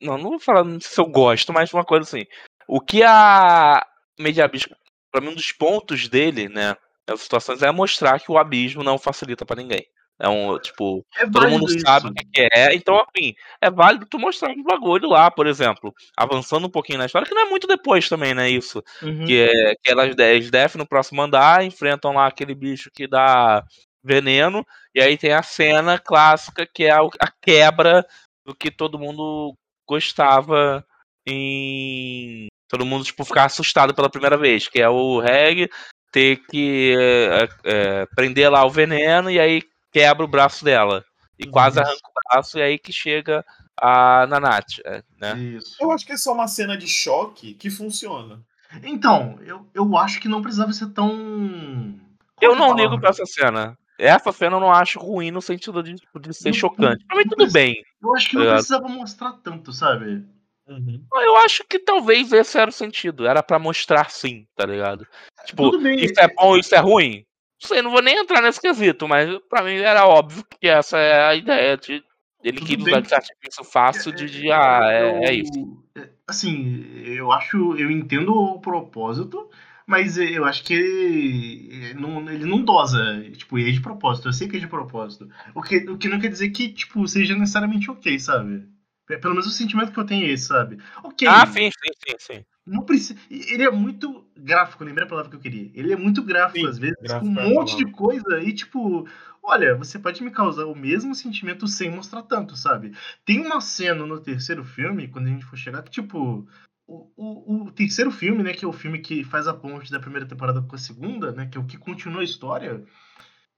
Speaker 1: Não, não vou falar se eu gosto, mas uma coisa assim. O que a Mediabisco, pra mim, um dos pontos dele, né? As situações é mostrar que o abismo não facilita para ninguém. É um, tipo, é todo mundo isso. sabe o que é. Então, assim, é válido tu mostrar um bagulho lá, por exemplo. Avançando um pouquinho na história, que não é muito depois também, né? Isso. Uhum. Que, é, que elas, eles Def no próximo andar enfrentam lá aquele bicho que dá veneno. E aí tem a cena clássica que é a, a quebra do que todo mundo gostava em. Todo mundo, tipo, ficar assustado pela primeira vez, que é o Reg ter que é, é, prender lá o veneno e aí quebra o braço dela. E quase arranca o braço, e aí que chega a Nanat, é, né?
Speaker 3: Isso. Eu acho que é só uma cena de choque que funciona.
Speaker 2: Então, eu, eu acho que não precisava ser tão.
Speaker 1: eu não ligo pra essa cena. Essa cena eu não acho ruim no sentido de, tipo, de ser não, chocante. Pra mim, tudo bem.
Speaker 2: Eu acho que não tá precisava mostrar tanto, sabe?
Speaker 1: Uhum. Eu acho que talvez esse era o sentido. Era para mostrar sim, tá ligado? Tipo, isso é bom, isso é ruim. Não sei, não vou nem entrar nesse quesito, mas pra mim era óbvio que essa é a ideia de ele Tudo queria usar esse artifício fácil de, de ah, é, é, isso.
Speaker 2: É, assim, eu acho, eu entendo o propósito, mas eu acho que ele não, ele não dosa, tipo, e é de propósito, eu sei que é de propósito. O que, o que não quer dizer que, tipo, seja necessariamente ok, sabe? Pelo menos o sentimento que eu tenho é esse, sabe? Ok.
Speaker 1: Ah, sim, sim, sim, sim.
Speaker 2: Não precisa. Ele é muito gráfico, lembrei a palavra que eu queria. Ele é muito gráfico, sim, às vezes, gráfico com um é monte de coisa e, tipo, olha, você pode me causar o mesmo sentimento sem mostrar tanto, sabe? Tem uma cena no terceiro filme, quando a gente for chegar, que, tipo, o, o, o, terceiro filme, né, que é o filme que faz a ponte da primeira temporada com a segunda, né, que é o que continua a história.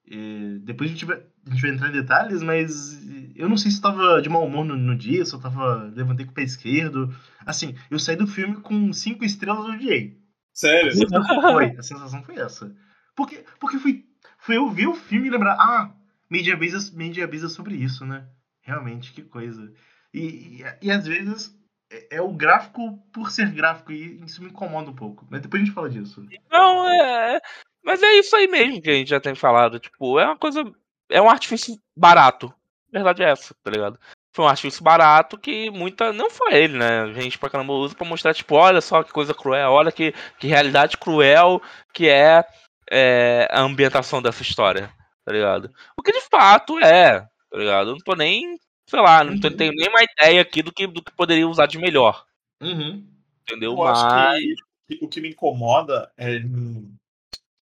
Speaker 2: E depois a gente, vai, a gente vai entrar em detalhes, mas eu não sei se estava de mau humor no, no, dia, se eu tava levantei com o pé esquerdo. Assim, eu saí do filme com cinco estrelas do dia.
Speaker 3: Sério? A
Speaker 2: foi, a sensação foi essa. Porque, porque foi, foi eu ver o filme e lembrar, ah, Media Base, Media Base é sobre isso, né? Realmente, que coisa. E, e, e às vezes é, é, o gráfico por ser gráfico e isso me incomoda um pouco. Mas depois a gente fala disso.
Speaker 1: Não, é. Mas é isso aí mesmo que a gente já tem falado. Tipo, é uma coisa. É um artifício barato. Verdade é essa, tá ligado? Foi um artifício barato que muita. Não foi ele, né? A gente pra caramba usa pra mostrar, tipo, olha só que coisa cruel, olha que, que realidade cruel que é, é a ambientação dessa história, tá ligado? O que de fato é, tá ligado? Eu não tô nem sei lá, não uhum. tenho nem uma ideia aqui do que, do que poderia usar de melhor.
Speaker 2: Uhum.
Speaker 1: Entendeu? Eu Mas.
Speaker 3: Que, o que me incomoda é em,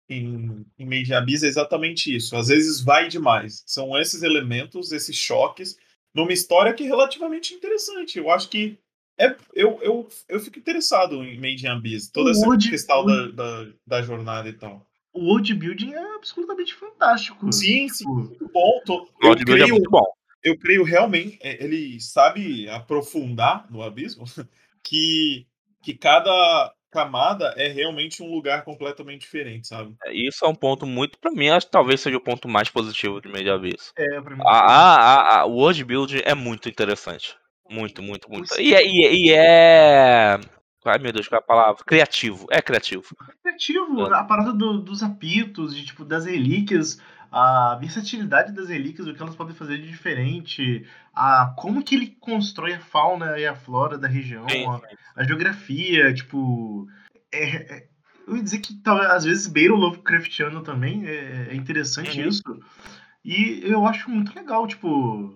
Speaker 3: em, em Abyss é exatamente isso. Às vezes vai demais. São esses elementos, esses choques, numa história que é relativamente interessante. Eu acho que é, eu, eu, eu fico interessado em Made in Abyss, toda essa questão da, da, da, jornada e tal.
Speaker 2: O world building é absolutamente fantástico.
Speaker 3: Sim, sim, tipo, muito bom. Tô, eu é creio, é muito bom eu creio realmente, é, ele sabe aprofundar no abismo, que, que cada camada é realmente um lugar completamente diferente, sabe?
Speaker 1: É, isso é um ponto muito, para mim, acho que talvez seja o ponto mais positivo do Meio Abyss.
Speaker 2: É, pra mim.
Speaker 1: A, a, a, o world building é muito interessante. Muito, muito, muito. E, é, e, é, e é. Ai meu Deus, qual é a palavra? Criativo. É criativo.
Speaker 2: Criativo. É. A parada do, dos apitos, de, tipo, das relíquias a versatilidade das relíquias, o que elas podem fazer de diferente, a como que ele constrói a fauna e a flora da região, a, a, geografia, tipo, é, é, eu ia dizer que às vezes beira o Lovecraftiano também, é, é interessante uhum. isso. E eu acho muito legal, tipo.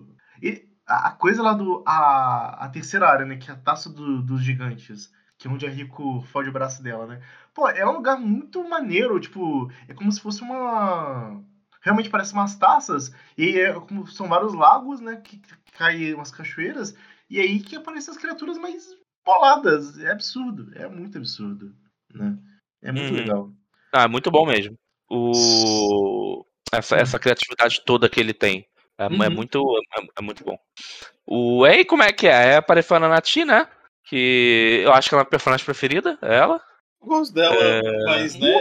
Speaker 2: a, coisa lá do. A, a terceira área, né? Que é a taça do, dos gigantes. Que é onde a Rico fode o braço dela, né? Pô, é um lugar muito maneiro, tipo. É como se fosse uma. Realmente parece umas taças. E é como são vários lagos, né? Que, que caem umas cachoeiras. E aí que aparecem as criaturas mais boladas. É absurdo. É muito absurdo. Né? É muito uhum. legal.
Speaker 1: Ah, é muito bom mesmo. O... Essa, essa criatividade toda que ele tem. É, é uhum. é muito, é, é, muito bom. O aí como é que é? É a na Nati, né? Que eu acho que é a minha personagem preferida, é ela.
Speaker 3: Eu gosto dela, é... mas né.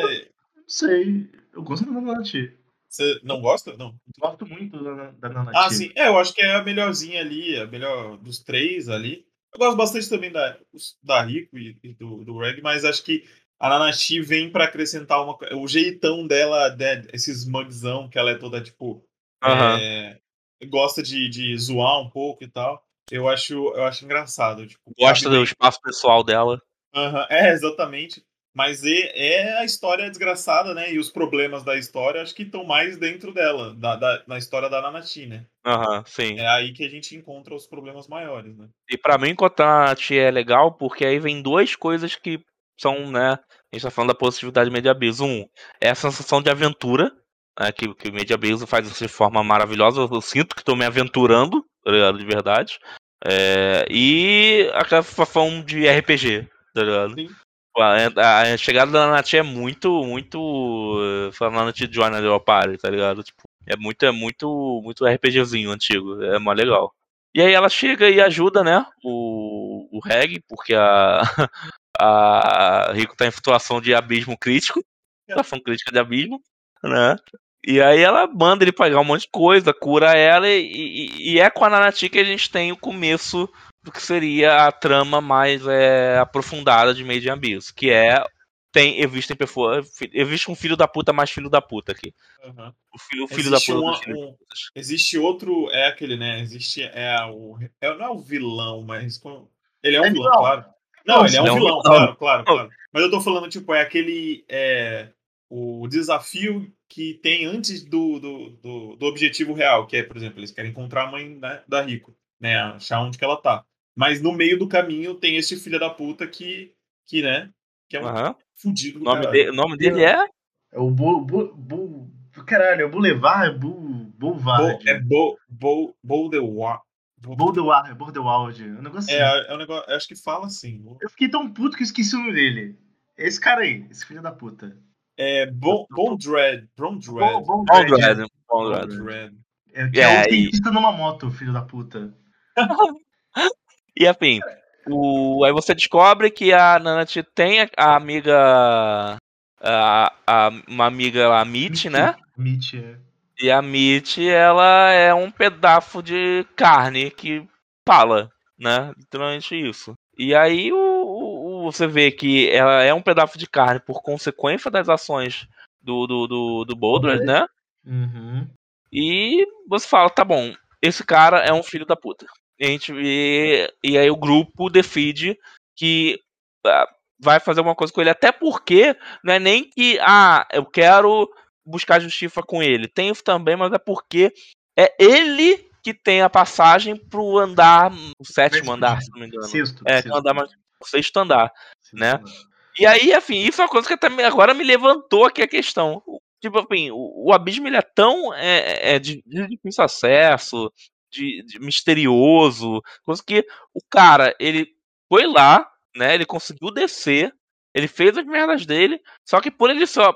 Speaker 2: Não sei. Eu gosto da Nati.
Speaker 3: Você não gosta? Não.
Speaker 2: Gosto muito da, da Nanati.
Speaker 3: Ah, sim. É, eu acho que é a melhorzinha ali, a melhor dos três ali. Eu gosto bastante também da, da Rico e, e do, do Reg, mas acho que a Nanati vem para acrescentar uma, o jeitão dela, né, esses mugzão, que ela é toda, tipo. Uhum. É, gosta de, de zoar um pouco e tal. Eu acho, eu acho engraçado. Tipo,
Speaker 1: gosta do espaço pessoal dela.
Speaker 3: Uhum. É, exatamente. Mas é, a história desgraçada, né? E os problemas da história acho que estão mais dentro dela, da, da, na história da Nanati, né?
Speaker 1: Aham, uhum, sim.
Speaker 3: É aí que a gente encontra os problemas maiores, né?
Speaker 1: E para mim, Nanati é legal, porque aí vem duas coisas que são, né? A gente tá falando da positividade de Abyss. Um, é a sensação de aventura, né, que, que o Abyss faz de forma maravilhosa. Eu sinto que estou me aventurando, tá ligado? De verdade. É, e aquela sensação de RPG, tá ligado? Sim. A, chegada da Nath é muito, muito. Falando de Joana Del Party, tá ligado? Tipo, é muito, é muito, muito RPGzinho antigo. É mó legal. E aí ela chega e ajuda, né? O, o Reg, porque a, a Rico tá em situação de abismo crítico. Situação crítica de abismo, né? E aí ela manda ele pagar um monte de coisa, cura ela, e, e, e é com a Nanati que a gente tem o começo do que seria a trama mais é, aprofundada de Made in Abyss, que é tem existe existe um filho da puta mais filho da puta aqui. Uhum. O filho, o filho da puta. Uma, um,
Speaker 3: existe outro é aquele, né? Existe é o é, não é o vilão, mas ele é um é vilão, claro. Não, ele é um, é um vilão, vilão, claro, claro, claro. Mas eu tô falando tipo é aquele é o desafio que tem antes do, do, do, do objetivo real, que é, por exemplo, eles querem encontrar a mãe né, da Rico, né? Achar onde que ela tá. Mas no meio do caminho tem esse filho da puta que, que né? Que é um uhum. fudido
Speaker 1: do nome de, O nome dele é?
Speaker 2: É o Bu... bu, bu caralho, é o Boulevard? Bu, Boulevard.
Speaker 3: Bo, é Bo, Bo, Boulevard.
Speaker 2: Boulevard, é Bordelwald. É um negócio
Speaker 3: é, assim. É, um negócio, acho que fala assim.
Speaker 2: Eu fiquei tão puto que eu esqueci o nome dele. Esse cara aí, esse filho da puta.
Speaker 3: É Bon, bon Dread. Bon Dread.
Speaker 1: Bon, Dread. Bon Dread.
Speaker 2: É, que é, é o cientista numa moto, filho da puta.
Speaker 1: E assim, o, aí você descobre que a Nanate tem a, amiga. A, a, uma amiga lá, a Mitch, né?
Speaker 2: Mitch, é.
Speaker 1: E a Mitch, ela é um pedaço de carne que fala, né? Literalmente isso. E aí o, você vê que ela é um pedaço de carne por consequência das ações do, do, do, do Boulder, uhum. né?
Speaker 2: Uhum.
Speaker 1: E você fala, tá bom, esse cara é um filho da puta. E, a gente, e, e aí o grupo decide que uh, vai fazer alguma coisa com ele. Até porque não é nem que, ah, eu quero buscar justiça com ele. Tem isso também, mas é porque é ele que tem a passagem pro andar, o sétimo andar, se não me engano. Sexto. É, sexto. andar mais, sexto andar, né? E aí, enfim, isso é uma coisa que até agora me levantou aqui a questão. Tipo, assim, o, o abismo ele é tão é, é de, de difícil acesso, de, de misterioso, coisa que o cara, ele foi lá, né? Ele conseguiu descer, ele fez as merdas dele, só que por ele só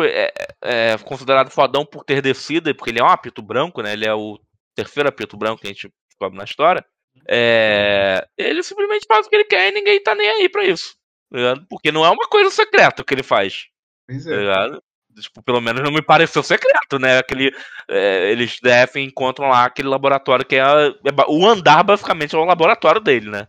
Speaker 1: é, é, considerado fodão por ter descido, porque ele é um apito branco, né? Ele é o terceiro apito branco que a gente descobre na história. É, ele simplesmente faz o que ele quer e ninguém tá nem aí pra isso. Tá porque não é uma coisa secreta o que ele faz.
Speaker 2: Pois tá é.
Speaker 1: Tipo, pelo menos não me pareceu secreto, né? Aquele, é, eles devem encontram lá aquele laboratório que é, é, o andar basicamente é o laboratório dele, né?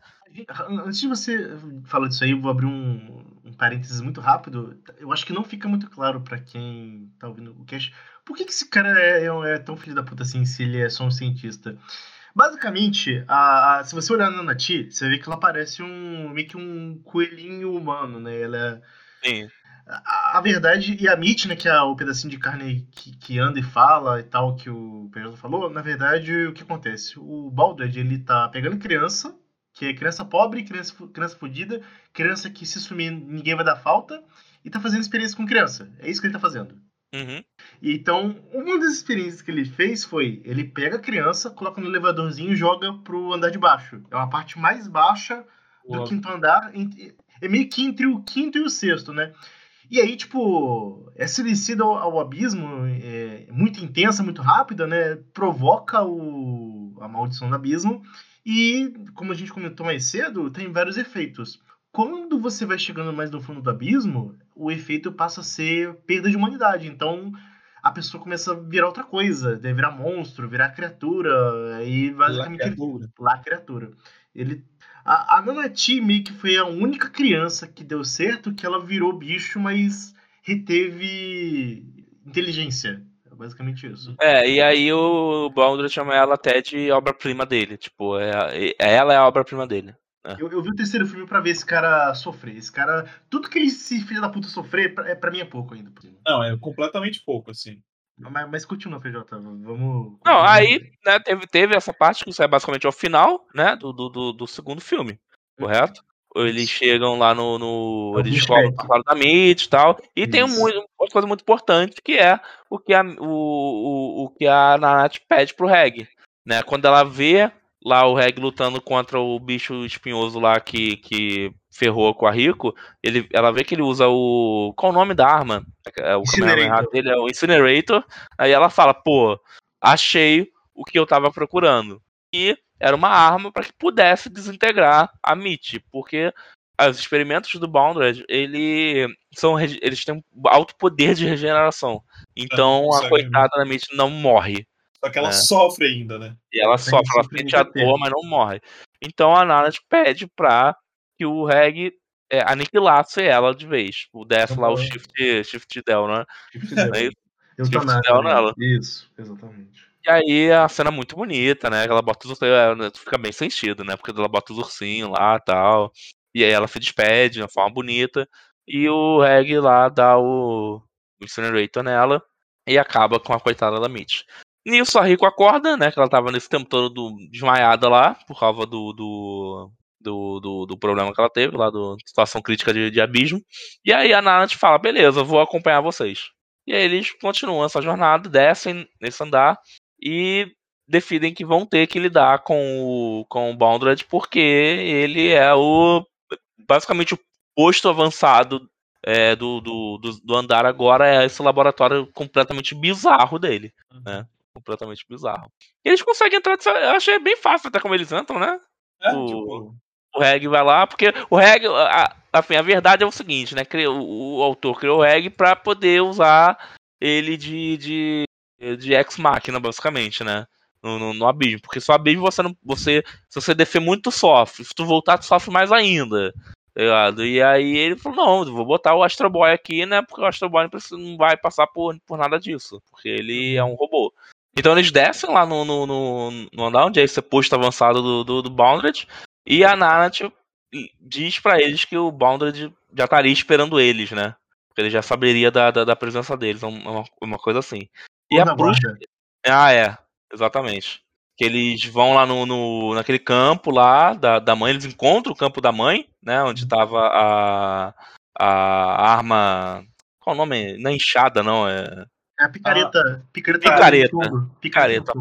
Speaker 2: Antes de você falar disso aí, eu vou abrir um, um parênteses muito rápido. Eu acho que não fica muito claro para quem tá ouvindo o cast. Por que, que esse cara é, é, é, tão filho da puta assim, se ele é só um cientista? Basicamente, a, a, se você olhar na Nati, você vê que ela parece um meio que um coelhinho humano, né? Ela
Speaker 1: é, Sim
Speaker 2: a, a, verdade, e a Mitch, né, que é o pedacinho de carne que, que anda e fala e tal, que o Pedro falou, na verdade, o que acontece? O Baldred, ele tá pegando criança, que é criança pobre, criança, criança fodida, criança que se sumir ninguém vai dar falta, e tá fazendo experiência com criança. É isso que ele tá fazendo.
Speaker 1: Uhum.
Speaker 2: Então, uma das experiências que ele fez foi: ele pega a criança, coloca no elevadorzinho e joga pro andar de baixo. É uma parte mais baixa do Uou. quinto andar. É meio que entre o quinto e o sexto, né? E aí, tipo, essa descida ao, ao abismo é muito intensa, muito rápida, né? Provoca o, a maldição do abismo. E, como a gente comentou mais cedo, tem vários efeitos. Quando você vai chegando mais no fundo do abismo, o efeito passa a ser perda de humanidade. Então, a pessoa começa a virar outra coisa, deve virar monstro, virar criatura, e basicamente. Lá criatura. Lá criatura. Ele a, a Nanati meio que foi a única criança que deu certo que ela virou bicho, mas reteve inteligência. É basicamente isso.
Speaker 1: É, e aí o Baldr chama ela até de obra-prima dele. Tipo, é, ela é a obra-prima dele.
Speaker 2: É. Eu, eu, vi o terceiro filme pra ver esse cara sofrer. Esse cara. Tudo que ele se filha da puta sofrer, é, pra mim é pouco ainda.
Speaker 3: Não, é completamente pouco, assim.
Speaker 2: Mas, mas continua, PJ. Vamos.
Speaker 1: Não, aí né, teve, teve essa parte que isso é basicamente o final, né? Do, do, do segundo filme. Correto? Eles chegam lá no. no é eles descobrem o passado da Mitch e tal. E isso. tem um, uma coisa muito importante que é o que a, o, o, o que a Nanat pede pro Reg. Né? Quando ela vê lá o Reg lutando contra o bicho espinhoso lá que, que ferrou com a Rico, ele, ela vê que ele usa o. Qual o nome da arma? É, o Incinerator. dele é o Incinerator. Aí ela fala, pô, achei o que eu tava procurando. E era uma arma para que pudesse desintegrar a Mitch, porque os experimentos do Boundred, ele são, eles têm um alto poder de regeneração. Então é, a coitada da Mitch não morre.
Speaker 3: Só que ela é. sofre ainda, né?
Speaker 1: E ela sofre, ela sente a dor, mas não morre. Então a Nana pede pra que o Reg é, aniquilasse ela de vez. O desce lá o shift, shift del, né? Shift del. É
Speaker 2: shift del nela. Isso, exatamente.
Speaker 1: E aí a cena é muito bonita, né? Ela bota os é, né, fica bem sentido, né? Porque ela bota os ursinhos lá e tal. E aí ela se despede de uma forma bonita. E o Reg lá dá o, o Incinerator nela. E acaba com a coitada da Mitch. Nisso a Rico acorda, né? Que ela tava nesse tempo todo do, desmaiada lá, por causa do, do, do, do, do problema que ela teve, lá do situação crítica de, de abismo. E aí a Nana te fala, beleza, vou acompanhar vocês. E aí eles continuam essa jornada, descem nesse andar e decidem que vão ter que lidar com o, com o Boundred, porque ele é o basicamente o posto avançado é, do, do, do, do, andar agora é esse laboratório completamente bizarro dele, né? Completamente bizarro. E eles conseguem entrar. Eu achei bem fácil até como eles entram, né? É, o, tipo... o Reg vai lá, porque o Reg. A, a, a verdade é o seguinte, né? O, o autor criou o Reg pra poder usar ele de, de, de ex-máquina, basicamente, né? No, no, no, abismo. Porque o abismo você não. Você, se você descer muito, sofre. Se tu voltar, tu sofre mais ainda. Tá ligado? E aí ele falou, não, vou botar o Astro Boy aqui, né? Porque o Astro Boy não vai passar por, por nada disso. Porque ele é um robô. Então eles descem lá no, no, no, no andar onde é esse posto avançado do, do, do Boundred. E a Nana tipo, diz para eles que o Boundred já estaria esperando eles, né? Porque ele já saberia da, da, da presença deles, é uma, uma coisa assim. E a bruxa. Ah, é, exatamente. Que eles vão lá no, no, naquele campo lá da, da mãe, eles encontram o campo da mãe, né? Onde tava a, a arma. Qual o nome? Não é enxada, não, é.
Speaker 2: É a picareta. Ah, picareta.
Speaker 1: Picareta. Picareta.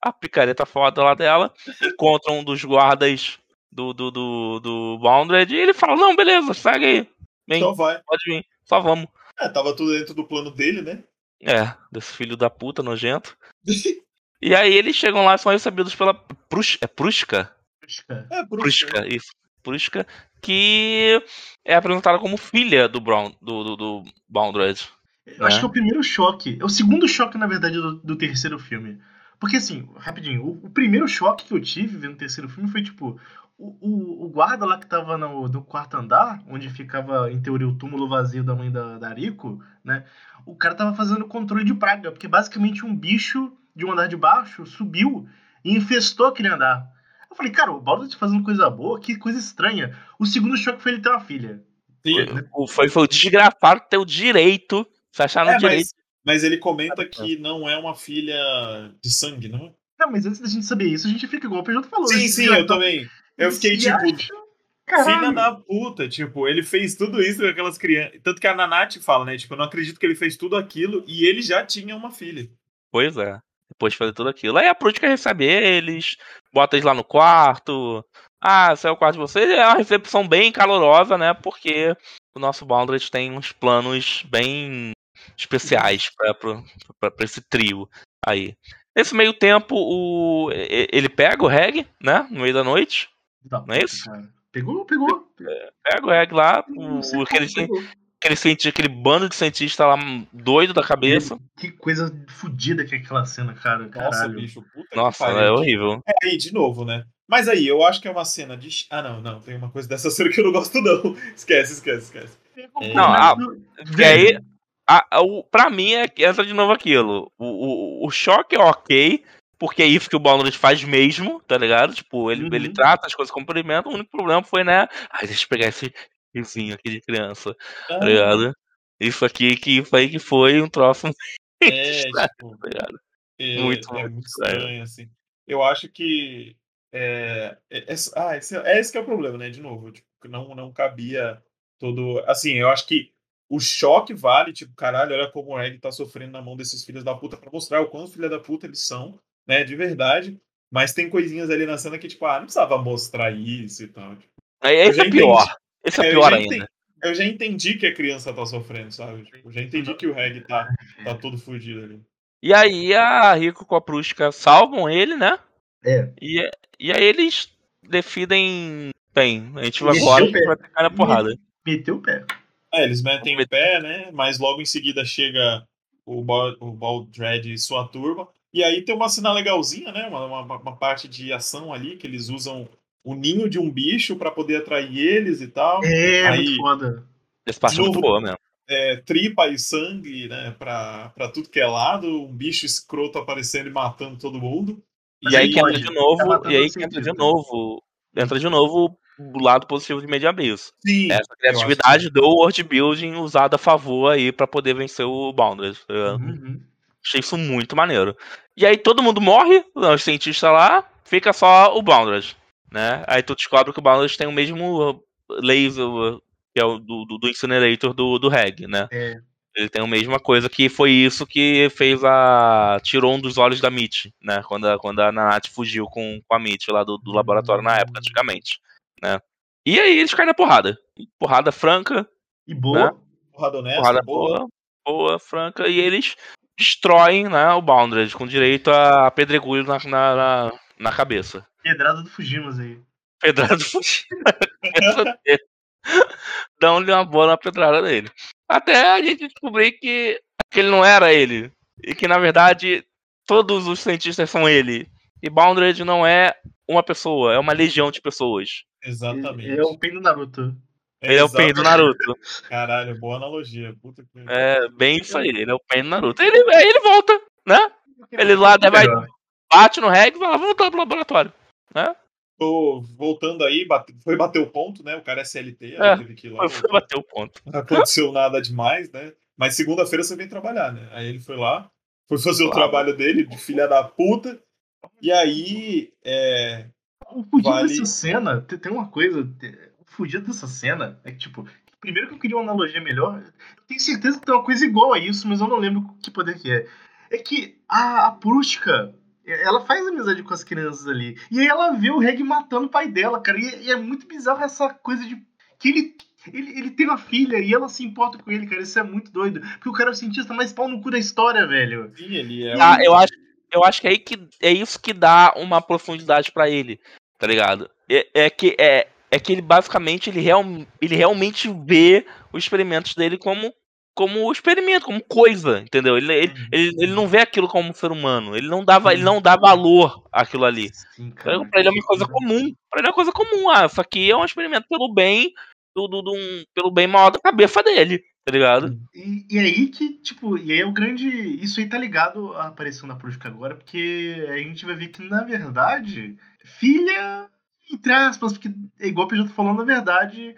Speaker 1: A picareta foda lá dela. Encontra um dos guardas do, do, do, do Boundred e ele fala: Não, beleza, segue aí. Vem,
Speaker 3: Só vai.
Speaker 1: Pode vir, só vamos.
Speaker 3: É, tava tudo dentro do plano dele, né?
Speaker 1: É, desse filho da puta nojento. e aí eles chegam lá e são recebidos pela Prus... é Prushka?
Speaker 2: Prushka.
Speaker 1: É, Prushka. isso. Prushka, que é apresentada como filha do Brown, do, do, do Boundred.
Speaker 2: Eu acho é. que é o primeiro choque. É o segundo choque, na verdade, do, do terceiro filme. Porque, assim, rapidinho, o, o, primeiro choque que eu tive vendo o terceiro filme foi, tipo, o, o, o guarda lá que tava no, no, quarto andar, onde ficava, em teoria, o túmulo vazio da mãe da, da Rico, né? O cara tava fazendo controle de praga, porque basicamente um bicho de um andar de baixo subiu e infestou aquele andar. Eu falei, cara, o Baldur tá fazendo coisa boa, que coisa estranha. O segundo choque foi ele ter uma filha.
Speaker 1: Sim. Foi, foi o desgraçado ter o direito, se achar no é, direito.
Speaker 3: Mas, mas, ele comenta que não é uma filha de sangue, não é?
Speaker 2: Não, mas antes da gente saber isso, a gente fica igual o PJ falou.
Speaker 3: Sim, sim, eu também. Eu fiquei tipo. Caralho. Filha da puta, tipo, ele fez tudo isso com aquelas crianças. Tanto que a Nanate fala, né? Tipo, eu não acredito que ele fez tudo aquilo e ele já tinha uma filha.
Speaker 1: Pois é. Depois de fazer tudo aquilo. Aí a Prútica recebe eles, bota eles lá no quarto. Ah, esse é o quarto de vocês. É uma recepção bem calorosa, né? Porque o nosso Boundary tem uns planos bem especiais para esse trio aí. Nesse meio tempo, o, ele pega o Reg, né? No meio da noite. Não, não é isso?
Speaker 2: Pegou, pegou.
Speaker 1: É, pega o Reg lá, o, aquele, aquele, cientista, aquele bando de cientistas lá doido da cabeça.
Speaker 2: Que coisa fodida que é aquela cena, cara. Caralho. Nossa, bicho,
Speaker 1: puta Nossa, é horrível.
Speaker 3: É aí, de novo, né? Mas aí, eu acho que é uma cena de. Ah, não, não, tem uma coisa dessa cena que eu não gosto, não. Esquece, esquece, esquece.
Speaker 1: É... Não, a, e aí, a, a, o, pra mim, é, entra de novo aquilo. O, o, o choque é ok, porque é isso que o Baldur's faz mesmo, tá ligado? Tipo, ele, uhum. ele trata as coisas como polimento, o único problema foi, né? Ai, deixa eu pegar esse vizinho aqui de criança, tá ah. tá ligado? Isso aqui que foi que foi um troço.
Speaker 3: É, tipo, tá é, muito, é muito estranho, assim. Eu acho que. É, é, é, ah, esse, é esse que é o problema, né? De novo, tipo, não, não cabia todo. Assim, eu acho que o choque vale, tipo, caralho, olha como o Egg tá sofrendo na mão desses filhos da puta pra mostrar o quão filha da puta eles são, né, de verdade. Mas tem coisinhas ali na cena que, tipo, ah, não precisava mostrar isso e tal. Tipo,
Speaker 1: é, esse é pior. Esse é, é pior ainda.
Speaker 3: Entendi, eu já entendi que a criança tá sofrendo, sabe? Tipo, eu já entendi que o Reg tá, tá todo fudido ali.
Speaker 1: E aí a Rico com a Prusca salvam ele, né?
Speaker 2: É.
Speaker 1: E, e aí eles decidem. Bem, a gente vai agora e vai pegar na porrada.
Speaker 2: Meteu o pé.
Speaker 3: É, eles metem o pé, né? Mas logo em seguida chega o, o Baldred e sua turma. E aí tem uma cena legalzinha, né? Uma, uma, uma, parte de ação ali, que eles usam o ninho de um bicho para poder atrair eles e tal.
Speaker 2: É, aí, muito foda.
Speaker 1: Esse parte é muito boa mesmo.
Speaker 3: É, tripa e sangue, né? Pra, pra tudo que é lado, um bicho escroto aparecendo e matando todo mundo.
Speaker 1: E, e aí, aí que entra de novo, tá e aí que entra de novo. Entra de novo o lado positivo de Media Abyss. Sim. Essa criatividade do world building usada a favor aí para poder vencer o. Tá uhum. Achei isso muito maneiro. E aí todo mundo morre, os cientistas lá, fica só o Boundless, né? Aí tu descobre que o Boundless tem o mesmo laser que é o do, do, do Incinerator do, do Reg, né?
Speaker 2: É.
Speaker 1: Ele tem a mesma coisa que foi isso que fez a. tirou um dos olhos da Mitch, né? Quando a, quando a Nanat fugiu com, com a Mitch lá do, do laboratório na época, antigamente né? E aí eles caem na porrada. Porrada franca.
Speaker 2: E boa.
Speaker 3: Né? Porrada honesta.
Speaker 1: Porrada boa. boa, boa, franca. E eles destroem né, o Boundary com direito a pedregulho na, na, na, na cabeça.
Speaker 2: Pedrada do Fujimas aí.
Speaker 1: Pedrada do Fujimas. Dão-lhe uma boa na pedrada dele. Até a gente descobrir que, que ele não era ele. E que, na verdade, todos os cientistas são ele. E Boundary não é uma pessoa, é uma legião de pessoas.
Speaker 3: Exatamente.
Speaker 2: Ele é o Pen do Naruto.
Speaker 1: Ele é o Pen do Naruto.
Speaker 3: Caralho, boa analogia. Puta que...
Speaker 1: É, bem isso aí. Ele é o Pen do Naruto. Ele, ele volta, né? Ele lá vai, bate no reg e vai voltar pro laboratório, né?
Speaker 3: Tô voltando aí, bate, foi bater o ponto, né? O cara é CLT, é, teve que ir lá.
Speaker 1: Foi bater o ponto.
Speaker 3: Não aconteceu nada demais, né? Mas segunda-feira você vem trabalhar, né? Aí ele foi lá, foi fazer claro. o trabalho dele, de filha da puta. E aí, é,
Speaker 2: o fudido vale... dessa cena, tem uma coisa. O fudido dessa cena é que, tipo, primeiro que eu queria uma analogia melhor, eu tenho certeza que tem uma coisa igual a isso, mas eu não lembro que poder que é. É que a, a Prusca, ela faz amizade com as crianças ali. E aí ela vê o Reg matando o pai dela, cara. E, e, é muito bizarro essa coisa de. Que ele, ele, ele tem uma filha e ela se importa com ele, cara. Isso é muito doido. Porque o cara é o cientista mais pau no cu da história, velho.
Speaker 3: Sim, ele é.
Speaker 1: Ah, um... eu acho eu acho que é, aí que é isso que dá uma profundidade para ele, tá ligado? É, é, que é, é que ele basicamente ele, real, ele realmente vê os experimentos dele como como experimento, como coisa, entendeu? Ele, ele, uhum. ele, ele, não vê aquilo como um ser humano. Ele não dá, ele não dá valor àquilo ali. Sim, pra ele é uma coisa comum. Pra ele é uma coisa comum. Ah, isso aqui é um experimento pelo bem do, do, do pelo bem maior da cabeça dele tá ligado?
Speaker 2: E, e aí que, tipo, e aí é o grande. Isso aí tá ligado à aparição da Prústica agora, porque a gente vai ver que, na verdade, filha, entre aspas, porque é igual o PJ falou, na verdade,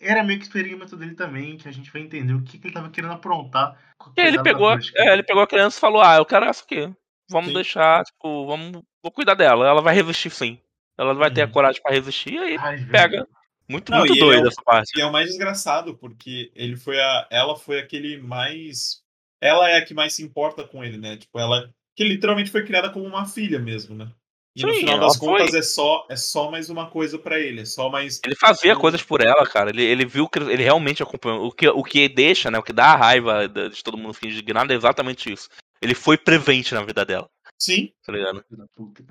Speaker 2: era meio que experimento dele também, que a gente vai entender o que, que ele tava querendo aprontar.
Speaker 1: ele pegou, é, ele pegou a criança e falou: Ah, eu quero essa aqui. Vamos sim. deixar, tipo, vamos. Vou cuidar dela. Ela vai resistir sim. Ela vai ter a uhum. coragem para resistir, e aí Ai, pega. Muito, não, muito doido é, essa parte.
Speaker 3: E é o mais desgraçado, porque ele foi a. Ela foi aquele mais. Ela é a que mais se importa com ele, né? Tipo, ela. Que literalmente foi criada como uma filha mesmo, né? E Sim, no final das contas foi... é só, é só mais uma coisa para ele, é só mais.
Speaker 1: Ele fazia um... coisas por ela, cara. Ele, ele viu que ele realmente acompanhou. O que, o que deixa, né? O que dá a raiva de todo mundo fingir de nada é exatamente isso. Ele foi prevente na vida dela.
Speaker 3: Sim.
Speaker 1: Tá ligado? Muito,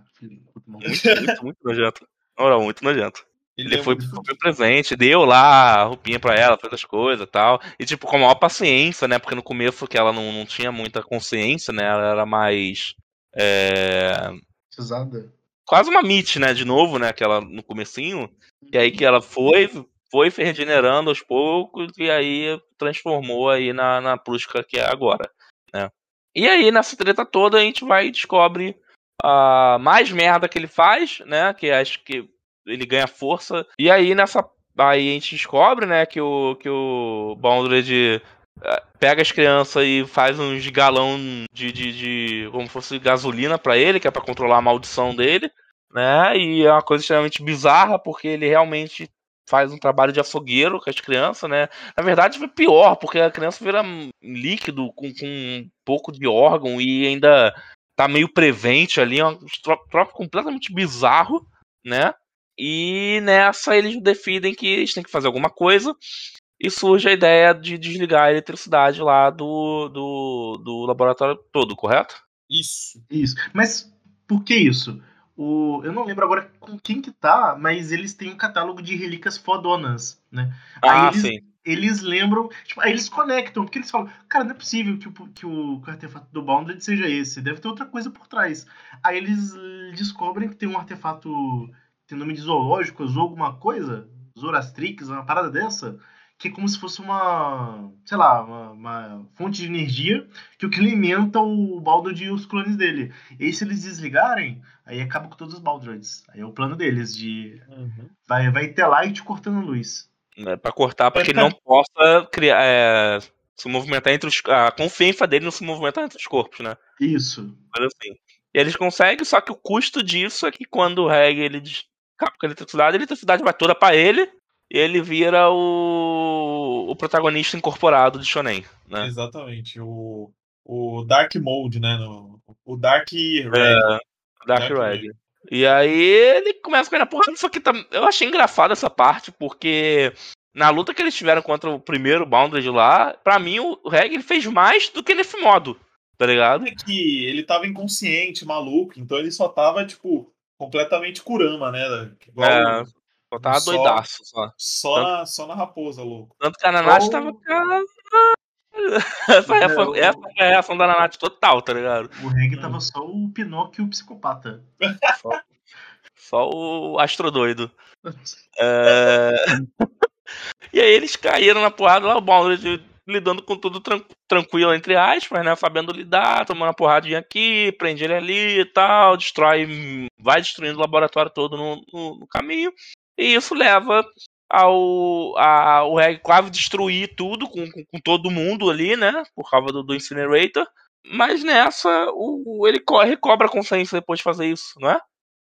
Speaker 1: muito, muito nojento. Ora, muito nojento. Ele, ele foi, muito... presente, deu lá a roupinha pra ela, fez as coisas e tal. E, tipo, com a maior paciência, né? Porque no começo que ela não, não tinha muita consciência, né? Ela era mais. É...
Speaker 2: Precisada.
Speaker 1: Quase uma Mitch, né? De novo, né? Aquela no comecinho. E aí que ela foi, foi regenerando aos poucos e aí transformou aí na, na Prushka que é agora, né? E aí, nessa treta toda, a gente vai e descobre a mais merda que ele faz, né? Que acho que ele ganha força. E aí nessa. Aí a gente descobre, né, que o, que o Bondred eh, pega as crianças e faz uns galão de, de, de como fosse gasolina para ele, que é para controlar a maldição dele, né? E é uma coisa extremamente bizarra porque ele realmente faz um trabalho de açougueiro com as crianças, né? Na verdade, foi pior, porque a criança vira líquido com, com um pouco de órgão e ainda tá meio prevente ali, é um troço completamente bizarro, né? E nessa eles definem que eles têm que fazer alguma coisa. E surge a ideia de desligar a eletricidade lá do, do, do laboratório todo, correto?
Speaker 2: Isso. Isso. Mas por que isso? O, eu não lembro agora com quem que tá, mas eles têm um catálogo de relíquias fodonas, né?
Speaker 1: Ah,
Speaker 2: aí eles,
Speaker 1: sim.
Speaker 2: Eles lembram, tipo, aí eles conectam, porque eles falam, cara, não é possível que o, que o, que o artefato do Bounded seja esse, deve ter outra coisa por trás. Aí eles descobrem que tem um artefato tem nome de zoológicos ou alguma coisa, Zorastrix, uma parada dessa, que é como se fosse uma, sei lá, uma, uma fonte de energia que o que alimenta o Baldurd e os clones dele. E se eles desligarem, aí acaba com todos os Baldroids. Aí é o plano deles, de uhum. vai, vai ter light cortando luz.
Speaker 1: É, pra cortar, para que ele não possa criar, é, se movimentar entre os. A confiança dele não se movimentar entre os corpos, né?
Speaker 2: Isso.
Speaker 1: Mas assim. E eles conseguem, só que o custo disso é que quando o Reg ele acaba com eletricidade, a eletricidade vai toda para ele e ele vira o, o protagonista incorporado de Shonen, né?
Speaker 3: Exatamente, o, o Dark Mode, né? No, o Dark Red.
Speaker 1: É, Dark, Dark Red. Red. E aí ele começa a cair na porrada, só que tá, eu achei engraçado essa parte, porque na luta que eles tiveram contra o primeiro Boundary lá, pra mim o Reg ele fez mais do que nesse modo, tá ligado?
Speaker 3: É que ele tava inconsciente, maluco, então ele só tava, tipo, completamente Kurama, né?
Speaker 1: Igual é, só tava só, doidaço só.
Speaker 3: Só,
Speaker 1: tanto,
Speaker 3: na, só na raposa, louco.
Speaker 1: Tanto que a Nanate tava. essa, é, essa foi a reação da Nanate total, tá ligado?
Speaker 2: O Reg tava só o Pinóquio o psicopata.
Speaker 1: Só, só o astro doido. é... e aí eles caíram na porrada lá, o Baldwin lidando com tudo tran tranquilo, entre aspas, né? Sabendo lidar, tomando uma porradinha aqui, prende ele ali e tal, destrói, vai destruindo o laboratório todo no, no, no caminho. E isso leva ao a, o quase destruir tudo com, com, com, todo mundo ali, né? Por causa do, do Incinerator. Mas nessa, o, ele recobra a consciência depois de fazer isso, não é?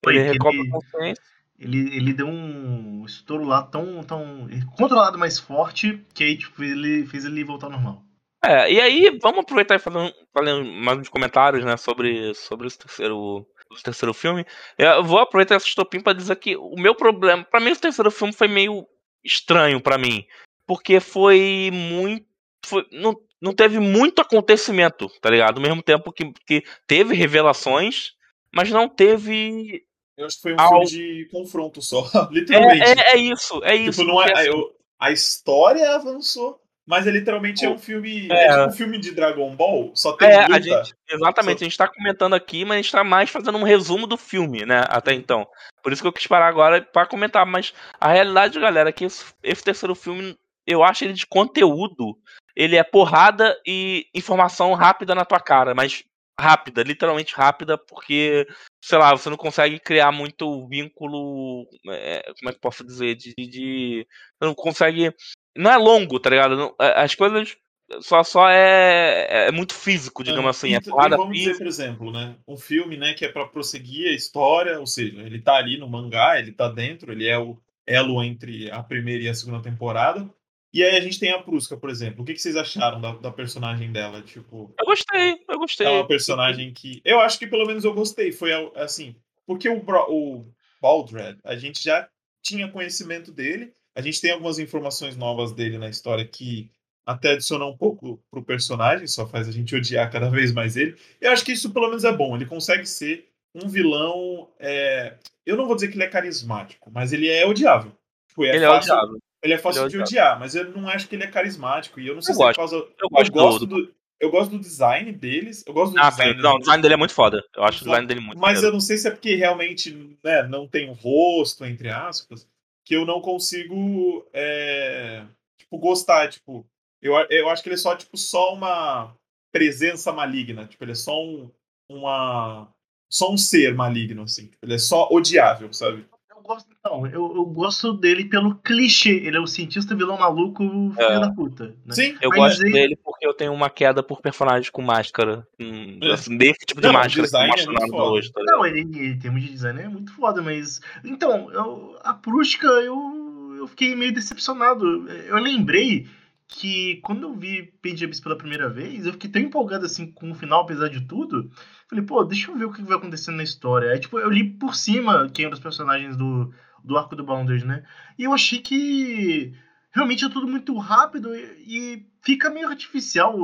Speaker 2: Ele recobra a consciência ele, ele deu um estouro lá tão, tão controlado mais forte que aí tipo, ele fez ele voltar ao normal.
Speaker 1: É, e aí vamos aproveitar e fazer, fazer mais uns comentários, né, sobre, sobre esse terceiro, o terceiro filme. Eu vou aproveitar essa estopim para dizer que o meu problema, para mim o terceiro filme foi meio estranho para mim, porque foi muito foi, não, não teve muito acontecimento, tá ligado? Ao mesmo tempo que, que teve revelações, mas não teve
Speaker 3: eu acho que foi um Ao... filme de confronto só, literalmente.
Speaker 1: É, é, é, isso, é tipo, isso.
Speaker 3: Não é, assim... eu, a história avançou, mas é literalmente é um filme. É, é tipo um filme de Dragon Ball, só tem é, luta.
Speaker 1: A gente, exatamente, só... a gente tá comentando aqui, mas a gente tá mais fazendo um resumo do filme, né? Até então. Por isso que eu quis parar agora para comentar. Mas a realidade, galera, é que esse, esse terceiro filme, eu acho ele de conteúdo. Ele é porrada e informação rápida na tua cara, mas rápida, literalmente rápida, porque sei lá, você não consegue criar muito vínculo. É, como é que posso dizer? De, de, não consegue. Não é longo, tá ligado? É, as coisas só, só é, é muito físico, digamos assim.
Speaker 3: E,
Speaker 1: é
Speaker 3: porrada vamos física. dizer, por exemplo, né? Um filme né, que é para prosseguir a história, ou seja, ele tá ali no mangá, ele tá dentro, ele é o elo entre a primeira e a segunda temporada. E aí a gente tem a Prusca, por exemplo. O que, que vocês acharam da, da, personagem dela? Tipo,
Speaker 1: eu gostei, eu gostei. É
Speaker 3: uma personagem que. Eu acho que pelo menos eu gostei. Foi assim. Porque o, o Baldred, a gente já tinha conhecimento dele. A gente tem algumas informações novas dele na história que até adiciona um pouco pro personagem, só faz a gente odiar cada vez mais ele. Eu acho que isso pelo menos é bom. Ele consegue ser um vilão. É... Eu não vou dizer que ele é carismático, mas ele é odiável.
Speaker 1: Tipo, é ele fácil, é odiável.
Speaker 3: Ele é fácil de odiar, mas eu não acho que ele é carismático. E eu não sei
Speaker 1: eu
Speaker 3: se
Speaker 1: gosto.
Speaker 3: é por causa.
Speaker 1: Eu, eu gosto,
Speaker 3: gosto do... Eu gosto do design deles. Eu gosto do
Speaker 1: ah,
Speaker 3: design.
Speaker 1: Não, o design dele é muito foda. Eu acho o design dele muito
Speaker 3: Mas eu não sei se é porque realmente né, não tem um rosto, entre aspas, que eu não consigo é, tipo, gostar. Tipo, eu, eu acho que ele é só, tipo, só uma presença maligna. Tipo, ele é só um, uma. Só um ser maligno, assim. Ele é só odiável, sabe?
Speaker 2: Eu gosto, não, eu, eu gosto dele pelo clichê. Ele é o cientista vilão maluco, filho é. da puta. Né?
Speaker 3: Sim,
Speaker 1: eu Mas gosto ele... dele porque eu tenho uma queda por personagens com máscara. Hum, é. assim, desse tipo de
Speaker 3: não,
Speaker 1: máscara
Speaker 3: que é
Speaker 1: hoje. Tá
Speaker 2: não, ele, em termos de design é muito foda, mas. Então, eu, a Prushka, eu, eu fiquei meio decepcionado. Eu lembrei que quando eu vi Page Abyss pela primeira vez, eu fiquei tão empolgado assim com o final, apesar de tudo. Falei, pô, deixa eu ver o que vai acontecendo na história. Aí, tipo, eu li por cima quem eram os personagens do, do arco do Bounders, né? E eu achei que realmente é tudo muito rápido e, fica meio artificial,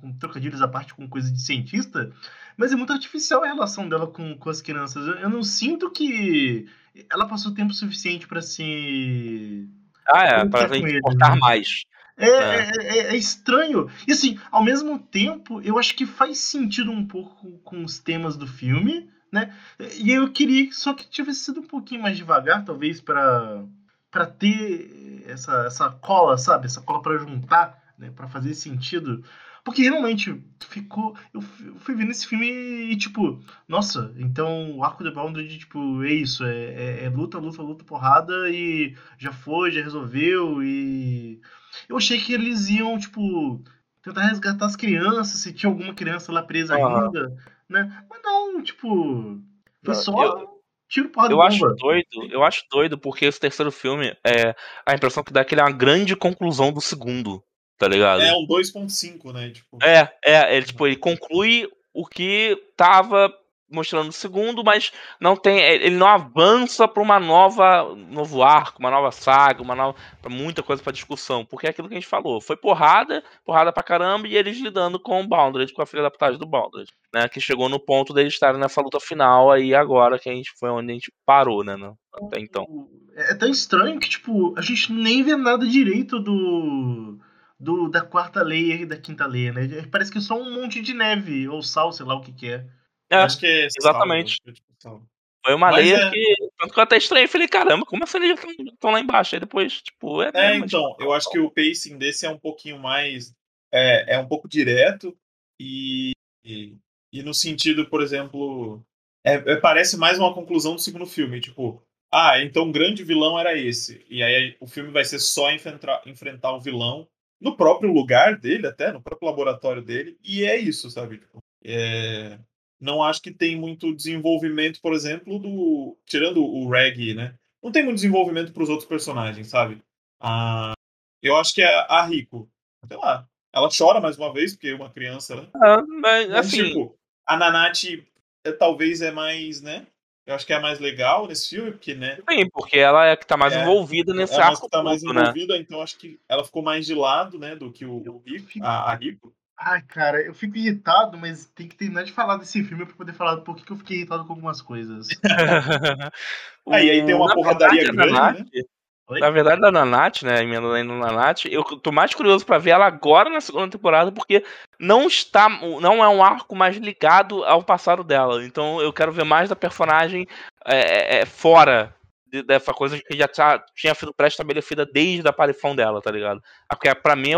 Speaker 2: com trocadilhos à parte com coisa de cientista, mas é muito artificial a relação dela com, com as crianças. Eu, eu não sinto que ela passou tempo suficiente para se.
Speaker 1: Ah, é, para importar né? mais.
Speaker 2: É, é. É, é, estranho. E assim, ao mesmo tempo, eu acho que faz sentido um pouco com os temas do filme, né? E eu queria só que tivesse sido um pouquinho mais devagar, talvez, para para ter essa, essa cola, sabe? Essa cola para juntar, né? Para fazer sentido. Porque realmente ficou. Eu fui vendo esse filme e, tipo, nossa, então o arco do Boundary, tipo, é isso, é, é, é luta, luta, luta, porrada e já foi, já resolveu e eu achei que eles iam, tipo, tentar resgatar as crianças, se tinha alguma criança lá presa uhum. ainda, né? Mas não, tipo, foi só eu, tiro porra
Speaker 1: Eu acho doido, eu acho doido porque esse terceiro filme, é, a impressão que dá é que ele é uma grande conclusão do segundo, tá ligado?
Speaker 3: É um 2.5, né? Tipo...
Speaker 1: É, é, ele, tipo, ele conclui o que tava mostrando o segundo, mas não tem, é, ele não avança para uma nova novo arco, uma nova saga, uma nova muita coisa para discussão, porque é aquilo que a gente falou, foi porrada, porrada pra caramba e eles lidando com o Boundary, com a filha da putagem do Boundary, né, que chegou no ponto deles estarem nessa luta final aí agora que a gente foi onde a gente parou, né, até então.
Speaker 2: É tão estranho que tipo, a gente nem vê nada direito do do, da quarta lei e da quinta lei, né? Parece que é só um monte de neve ou sal, sei lá o que, que é.
Speaker 1: É, Acho que é exatamente. Foi uma lei é... que. Tanto que eu até estranhei. Falei, caramba, como essa lei estão lá embaixo? Aí depois, tipo, é.
Speaker 3: É, então, tipo, eu acho que o pacing desse é um pouquinho mais. É, é um pouco direto e, e, e no sentido, por exemplo. É, é, parece mais uma conclusão do segundo filme. Tipo, ah, então o grande vilão era esse. E aí o filme vai ser só enfrentar, enfrentar o vilão no próprio lugar dele, até, no próprio laboratório dele. E é isso, sabe? Tipo, é, não acho que tem muito desenvolvimento, por exemplo, do. Tirando o Reg, né? Não tem muito desenvolvimento para os outros personagens, sabe? Ah, eu acho que a, a Rico, sei lá, ela chora mais uma vez, porque é uma criança, né?
Speaker 1: Ah, mas, mas, assim... tipo,
Speaker 3: a Nanate é, talvez é mais, né? Eu acho que é a mais legal nesse filme, porque, né?
Speaker 1: Sim, porque ela é a que tá mais é, envolvida nesse ela arco.
Speaker 3: Ela tá mais né? envolvida, então acho que ela ficou mais de lado, né, do que o, o Rico, a, a Rico.
Speaker 2: Ai, cara, eu fico irritado, mas tem que terminar de falar desse filme pra poder falar por que eu fiquei irritado com algumas coisas.
Speaker 3: aí, aí tem uma Na porradaria verdade, grande, né?
Speaker 1: Na verdade, da Nanate, né, emenda aí no Nanate, eu tô mais curioso para ver ela agora na segunda temporada, porque não está, não é um arco mais ligado ao passado dela. Então eu quero ver mais da personagem é, é, é fora de, dessa coisa que já tá, tinha sido pré-estabelecida desde a aparição dela, tá ligado? Porque pra mim,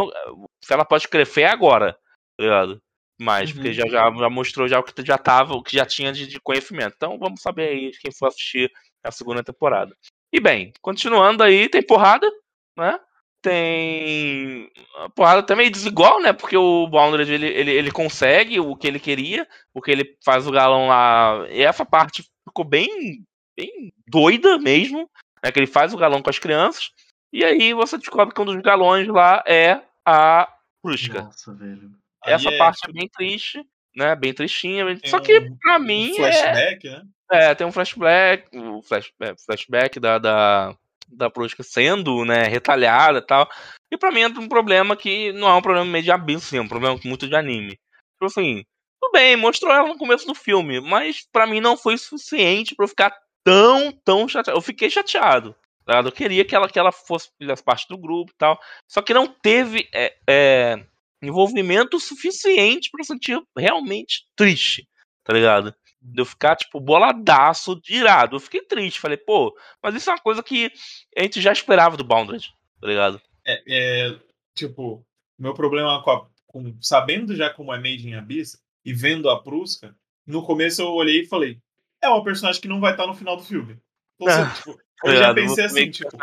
Speaker 1: se ela pode crescer é agora tá ligado? mais, uhum. porque já, já, já, mostrou já o que já tava, o que já tinha de, de, conhecimento. Então vamos saber aí quem for assistir a segunda temporada. E bem, continuando aí, tem porrada, né? Tem. A porrada também desigual, né? Porque o Boundary ele, ele, ele consegue o que ele queria, porque ele faz o galão lá. E essa parte ficou bem, bem doida mesmo, né? Que ele faz o galão com as crianças. E aí você descobre que um dos galões lá é a Prushka.
Speaker 2: Nossa, velho.
Speaker 1: Essa é, parte é bem triste, né? Bem tristinha. Só que um, pra mim. Um
Speaker 3: flashback,
Speaker 1: é...
Speaker 3: né?
Speaker 1: É, tem um flashback, o um flash, é, flashback da, da, da Prushka sendo, né, retalhada e tal. E pra mim é um problema que não é um problema meio de abismo, sim, é um problema muito de anime. Tipo assim, tudo bem, mostrou ela no começo do filme, mas para mim não foi suficiente para eu ficar tão, tão chateado. Eu fiquei chateado. Tá? Eu queria que ela, que ela fosse parte do grupo e tal. Só que não teve é, é, envolvimento suficiente para sentir realmente triste, tá ligado? De eu ficar, tipo, boladaço, irado. Eu fiquei triste. Falei, pô, mas isso é uma coisa que a gente já esperava do Bounded, tá ligado?
Speaker 3: É, é tipo, meu problema com, a, com, sabendo já como é Made in Abyss e vendo a Prusca, no começo eu olhei e falei, é uma personagem que não vai estar no final do filme. Então, assim, tipo, eu já pensei assim, tipo,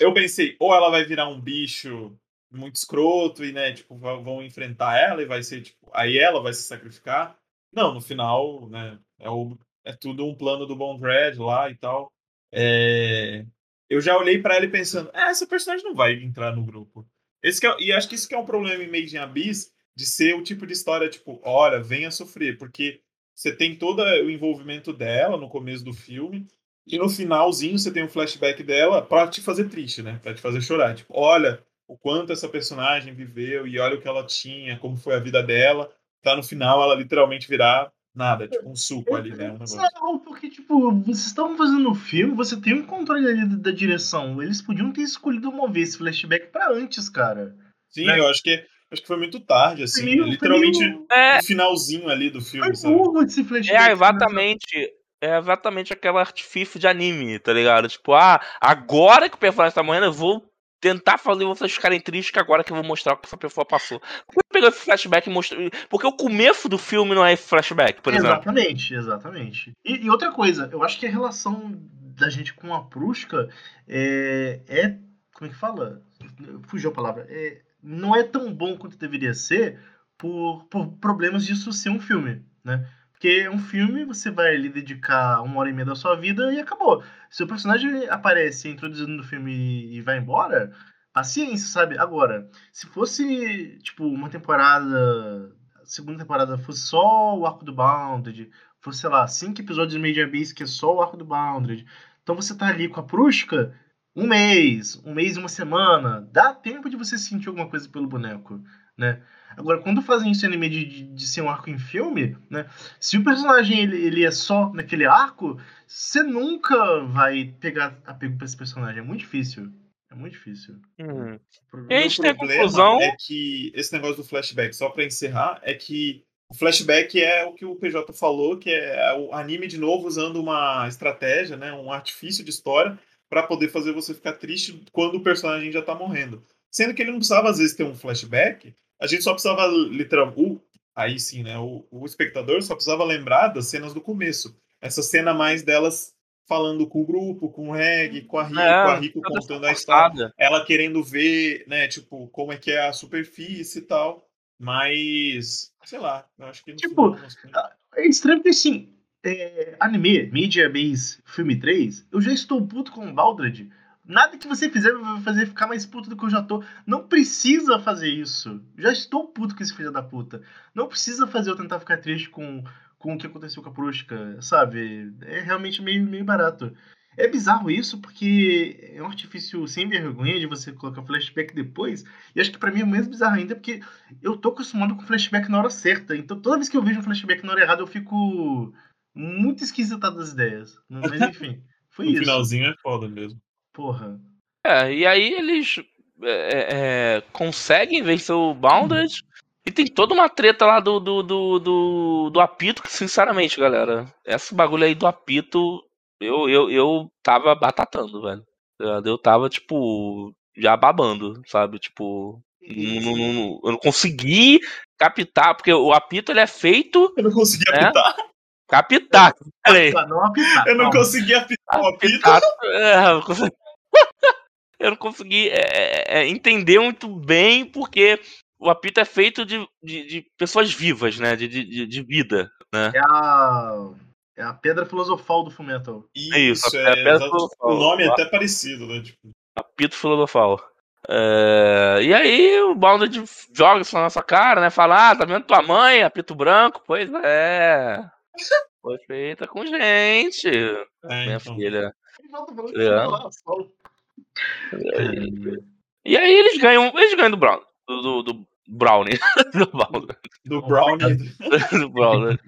Speaker 3: eu pensei, ou ela vai virar um bicho muito escroto e, né, tipo, vão enfrentar ela e vai ser, tipo, aí ela vai se sacrificar. Não, no final, né, é, o, é tudo um plano do Bond Red lá e tal. É, eu já olhei para ela pensando, é, essa personagem não vai entrar no grupo. Esse é, e acho que isso que é um problema em Made in Abyss, de ser o tipo de história, tipo, olha, venha sofrer, porque você tem todo o envolvimento dela no começo do filme, e no finalzinho você tem um flashback dela para te fazer triste, né? Pra te fazer chorar. Tipo, olha, o quanto essa personagem viveu e olha o que ela tinha, como foi a vida dela, tá no final ela literalmente virar nada, tipo um suco ali, né? Um.
Speaker 2: Não, porque, tipo, vocês estavam fazendo o filme, você tem um controle ali da, da direção. Eles podiam ter escolhido mover esse flashback para antes, cara.
Speaker 3: Sim, né? eu acho que acho que foi muito tarde, assim. Meio, literalmente meio... É... no finalzinho ali do filme.
Speaker 1: É, exatamente é exatamente aquela artifício de anime, tá ligado? Tipo, ah, agora que o personagem tá morrendo, eu vou tentar fazer vocês ficarem tristes que agora que eu vou mostrar o que essa pessoa passou. Por que pegou esse flashback e mostrou. Porque o começo do filme não é flashback, por
Speaker 2: exemplo. Exatamente, exatamente. E, e, outra coisa, eu acho que a relação da gente com a Prushka é. é como é que fala? Fugiu a palavra. É, não é tão bom quanto deveria ser por, por problemas disso ser um filme, né? Porque um filme, você vai lhe dedicar uma hora e meia da sua vida e acabou. Se o personagem aparece introduzido no filme e vai embora, paciência, sabe? Agora, se fosse, tipo, uma temporada. Segunda temporada fosse só o arco do Bounded, fosse, sei lá, cinco episódios de Major Beast que é só o arco do Bounded. Então você tá ali com a Prusca um mês, um mês e uma semana. Dá tempo de você sentir alguma coisa pelo boneco, né? Agora, quando fazem isso em anime de, de, de, ser um arco em filme, né? Se o personagem ele, ele é só naquele arco, você nunca vai pegar apego pra esse personagem. É muito difícil. É muito difícil.
Speaker 1: Hum. E a gente tem a conclusão.
Speaker 3: É que esse negócio do flashback, só para encerrar, é que o flashback é o que o PJ falou, que é o anime de novo usando uma estratégia, né, um artifício de história para poder fazer você ficar triste quando o personagem já tá morrendo. Sendo que ele não precisava às vezes ter um flashback, a gente só precisava literalmente. Aí sim, né? O, o espectador só precisava lembrar das cenas do começo. Essa cena mais delas falando com o grupo, com o Reg, com a Rico, é, com a Rico contando a história. Ela querendo ver, né, tipo, como é que é a superfície e tal. Mas, sei lá, eu acho que
Speaker 2: Tipo, é estranho porque assim, é, anime, Media Base Filme 3, eu já estou puto com o Baldred Nada que você fizer vai fazer ficar mais puto do que eu já tô. Não precisa fazer isso. Já estou puto com esse filho da puta. Não precisa fazer eu tentar ficar triste com, com o que aconteceu com a Prushka, sabe? É realmente meio, meio barato. É bizarro isso, porque é um artifício sem vergonha de você colocar flashback depois. E acho que para mim é mais bizarro ainda, porque eu tô acostumado com flashback na hora certa. Então toda vez que eu vejo um flashback na hora errada, eu fico muito esquisitado das ideias. Mas enfim, foi isso.
Speaker 3: O finalzinho é foda mesmo.
Speaker 2: Porra.
Speaker 1: É, e aí eles é, é, é, conseguem vencer o Bounded. E tem toda uma treta lá do, do, do, do, do apito, que sinceramente, galera, esse bagulho aí do apito, eu, eu, eu tava batatando, velho. Eu tava, tipo, já babando, sabe? Tipo. Não, não, eu não consegui captar, porque o apito ele é feito.
Speaker 3: Eu não consegui né? apitar.
Speaker 1: Capitar.
Speaker 2: Não apitar.
Speaker 3: Eu não consegui apitar o apito.
Speaker 1: É, eu, consegui... eu não consegui é, é, é, entender muito bem porque o apito é feito de, de, de pessoas vivas, né? De, de, de, vida, né?
Speaker 2: É a, é a pedra filosofal do Fullmetal.
Speaker 3: Isso, é isso é, é o nome é até parecido, né? Tipo...
Speaker 1: Apito filosofal. É, e aí o Bounded joga isso na nossa cara, né? Fala, ah, tá vendo tua mãe, apito branco? Pois é. Foi feita com gente. É, minha então. filha. É. E aí eles ganham, eles ganham do Brown, do, do, do Brownie.
Speaker 3: do, do Brownie.
Speaker 1: do Brownie.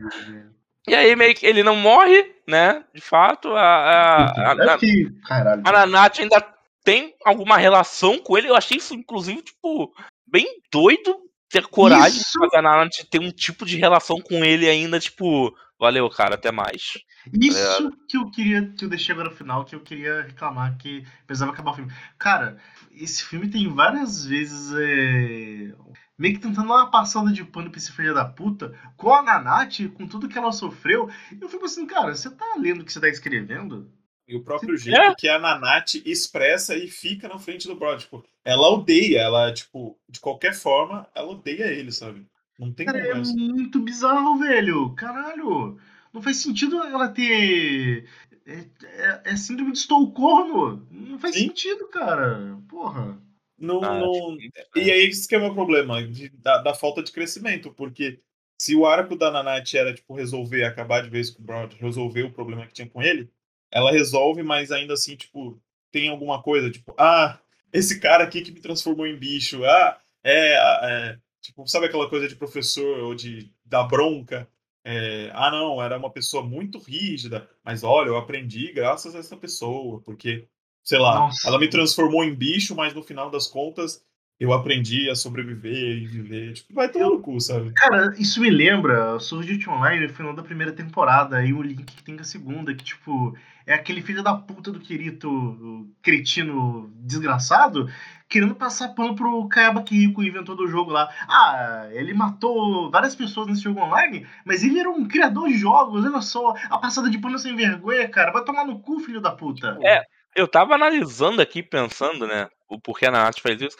Speaker 1: E aí meio que ele não morre, né? De fato, a, a, a, a, a Nanate ainda tem alguma relação com ele. Eu achei isso, inclusive, tipo, bem doido ter coragem isso... de fazer a Nanate ter um tipo de relação com ele ainda, tipo, valeu, cara, até mais.
Speaker 2: Isso é. que eu queria, que eu deixei agora no final, que eu queria reclamar que precisava acabar o filme. Cara, esse filme tem várias vezes é, meio que tentando dar uma passada de pano pra esse filho da puta, com a Nanate, com tudo que ela sofreu. Eu fico assim, cara, você tá lendo o que você tá escrevendo?
Speaker 3: E o próprio jeito é? que a Nanate expressa e fica na frente do Brody. Tipo, ela odeia, ela, tipo, de qualquer forma, ela odeia ele, sabe? Não tem
Speaker 2: Cara. É muito bizarro, velho. Caralho. Não faz sentido ela ter. É, é, é síndrome de Estocolmo. Não faz Sim. sentido, cara. Porra.
Speaker 3: Não, ah, não... E aí esse que é o meu problema, de, da, da, falta de crescimento, porque se o arco da Nanate era, tipo, resolver, acabar de vez com o Broad, resolver o problema que tinha com ele, ela resolve, mas ainda assim, tipo, tem alguma coisa, tipo, ah, esse cara aqui que me transformou em bicho, ah, é, é tipo, sabe aquela coisa de professor ou de da bronca? É, ah, não, era uma pessoa muito rígida, mas olha, eu aprendi graças a essa pessoa, porque sei lá, Nossa. ela me transformou em bicho, mas no final das contas eu aprendi a sobreviver e viver. Tipo, vai tomar no cu, sabe?
Speaker 2: Cara, isso me lembra Sword Art Online, no final da primeira temporada, e o link que tem a segunda, que, tipo, é aquele filho da puta do Kirito, cretino desgraçado, querendo passar pano pro Kayaba Kiriko, inventor do jogo lá. Ah, ele matou várias pessoas nesse jogo online, mas ele era um criador de jogos, olha só, a passada de pano sem vergonha, cara, vai tomar no cu, filho da puta.
Speaker 1: É, eu tava analisando aqui, pensando, né, o porquê a Nath faz isso.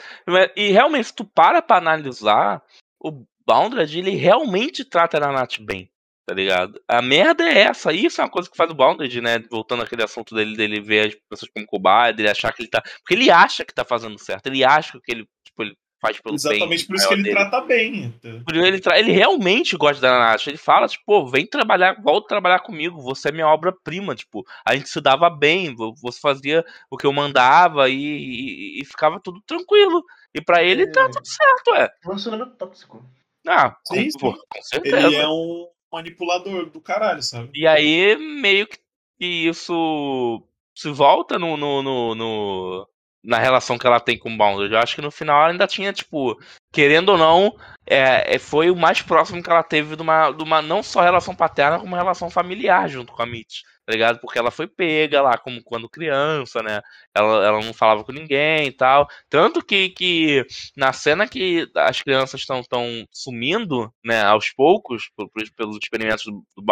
Speaker 1: E realmente, se tu para pra analisar, o Boundred, ele realmente trata a Nath bem, tá ligado? A merda é essa. Isso é uma coisa que faz o Boundred, né? Voltando àquele assunto dele, dele ver as pessoas como cobaia, dele achar que ele tá. Porque ele acha que tá fazendo certo. Ele acha que ele, tipo, ele faz pelo
Speaker 3: Exatamente por isso que ele dele. trata bem.
Speaker 1: Ele, tra... ele realmente gosta da Natasha. Ele fala, tipo, pô, vem trabalhar, volta trabalhar comigo, você é minha obra-prima, tipo, a gente se dava bem, você fazia o que eu mandava e, e, e ficava tudo tranquilo. E para ele tá é... tá tudo certo, é.
Speaker 2: Relacionamento tóxico.
Speaker 1: Ah, sim, com, sim. com certeza.
Speaker 3: Ele é um manipulador do caralho, sabe?
Speaker 1: E aí, meio que isso se volta no, no, no, no na relação que ela tem com o Bounded. Eu acho que no final ela ainda tinha, tipo, querendo ou não, é, é, foi o mais próximo que ela teve de uma, de uma não só relação paterna, como relação familiar junto com a Mitch, tá ligado? Porque ela foi pega lá como quando criança, né? Ela, ela não falava com ninguém e tal. Tanto que, que na cena que as crianças estão tão sumindo, né, aos poucos, pelos experimentos do, do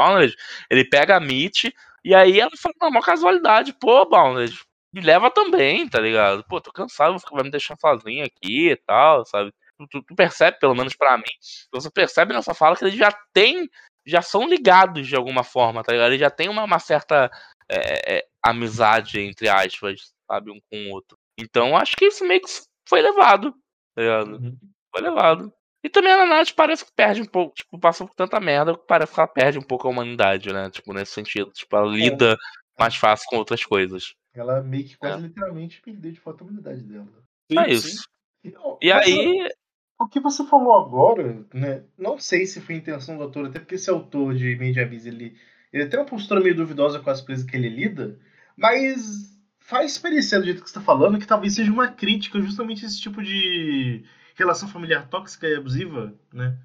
Speaker 1: ele pega a Mitch e aí ela fala, não, uma casualidade, pô, Bounded, me leva também, tá ligado? Pô, tô cansado, vai me deixar sozinho aqui e tal, sabe? Tu, tu, tu percebe, pelo menos para mim, você percebe nessa fala que eles já têm, já são ligados de alguma forma, tá ligado? Eles já têm uma, uma certa é, é, amizade, entre aspas, sabe, um com o outro. Então acho que isso meio que foi levado, tá ligado? Uhum. Foi levado. E também a Nath parece que perde um pouco, tipo, passa por tanta merda que parece que ela perde um pouco a humanidade, né? Tipo, nesse sentido. Tipo, ela lida é. mais fácil com outras coisas.
Speaker 2: Ela meio que quase é. literalmente perdeu de fato a humanidade dela.
Speaker 1: Sim, é isso. Sim. E, aí.
Speaker 2: O que você falou agora, né? Não sei se foi intenção do autor, até porque esse autor de Made Abyss, ele, ele tem uma postura meio duvidosa com as coisas que ele lida, mas faz parecer do jeito que você está falando que talvez seja uma crítica justamente esse tipo de relação familiar tóxica e abusiva, né?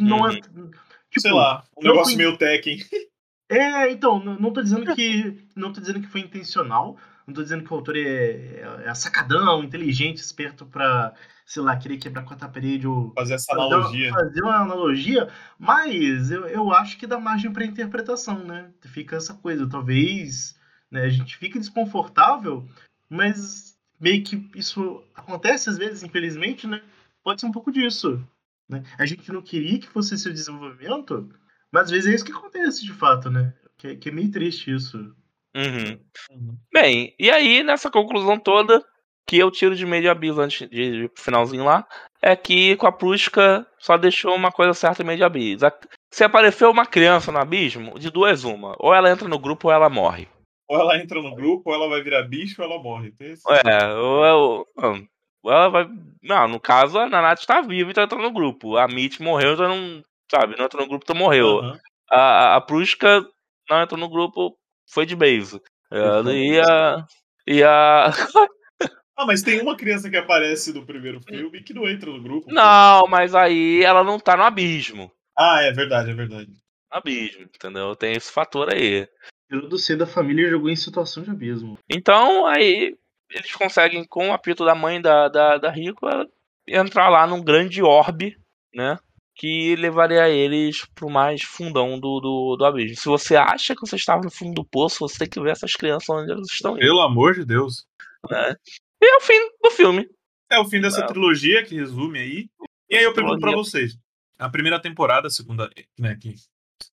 Speaker 2: Não, é.
Speaker 3: Uhum. Tipo, Sei lá, um negócio foi... meio Tekken.
Speaker 2: É, então, não, não tô dizendo que. Não tô dizendo que foi intencional, não tô dizendo que o autor é, é, é sacadão, inteligente, esperto pra, sei lá, querer quebrar quarta parede ou.
Speaker 3: Fazer essa analogia.
Speaker 2: Fazer uma analogia, mas eu, eu acho que dá margem pra interpretação, né? Fica essa coisa, talvez né, a gente fica desconfortável, mas meio que isso acontece às vezes, infelizmente, né? Pode ser um pouco disso. Né? A gente não queria que fosse esse desenvolvimento, mas às vezes é isso que acontece de fato, né? Que, que é meio triste isso.
Speaker 1: Uhum. Uhum. Bem, e aí, nessa conclusão toda, que eu tiro de meio de abiso antes de, de finalzinho lá, é que com a Prusca só deixou uma coisa certa em meio de abiso. Se apareceu uma criança no abismo, de duas uma. Ou ela entra no grupo ou ela morre.
Speaker 3: Ou ela entra no grupo, ou ela vai virar bicho, ou ela morre.
Speaker 1: É, ou, ou ela vai. Não, no caso, a Nanate está viva e tá entrando no grupo. A Mitch morreu, então não. Sabe, não entrou no grupo, então morreu. Uhum. A, a Pruska não entrou no grupo, foi de base. Ela ia. ia.
Speaker 3: Ah, mas tem uma criança que aparece no primeiro filme que não entra no grupo.
Speaker 1: Não, mas aí ela não tá no abismo.
Speaker 3: Ah, é verdade, é verdade.
Speaker 1: Abismo, entendeu? Tem esse fator aí.
Speaker 2: Eu do C da família jogou em situação de abismo.
Speaker 1: Então, aí eles conseguem, com o apito da mãe da, da, da Rico, entrar lá num grande orbe, né? Que levaria eles pro mais fundão do, do, do abismo. Se você acha que você estava no fundo do poço, você tem que ver essas crianças onde elas estão indo.
Speaker 3: Pelo amor de Deus.
Speaker 1: Né? E é o fim do filme.
Speaker 3: É o fim dessa é. trilogia que resume aí. E aí eu pergunto para vocês. A primeira temporada, a segunda, né, que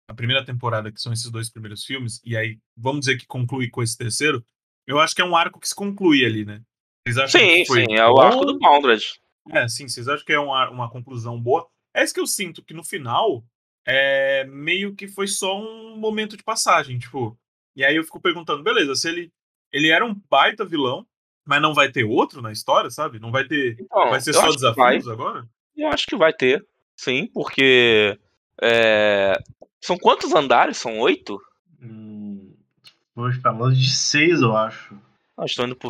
Speaker 3: a primeira temporada, que são esses dois primeiros filmes, e aí vamos dizer que conclui com esse terceiro, eu acho que é um arco que se conclui ali, né?
Speaker 1: Vocês acham sim, que foi sim, é o arco do Maldred.
Speaker 3: É, sim, vocês acham que é uma, uma conclusão boa? É isso que eu sinto, que no final, é meio que foi só um momento de passagem, tipo. E aí eu fico perguntando, beleza, se ele, ele era um baita vilão, mas não vai ter outro na história, sabe? Não vai ter. Então, vai ser só desafios agora?
Speaker 1: Eu acho que vai ter, sim, porque. É, são quantos andares? São oito?
Speaker 2: Hum, hoje falando de seis, eu acho.
Speaker 1: Ah, estão indo pro.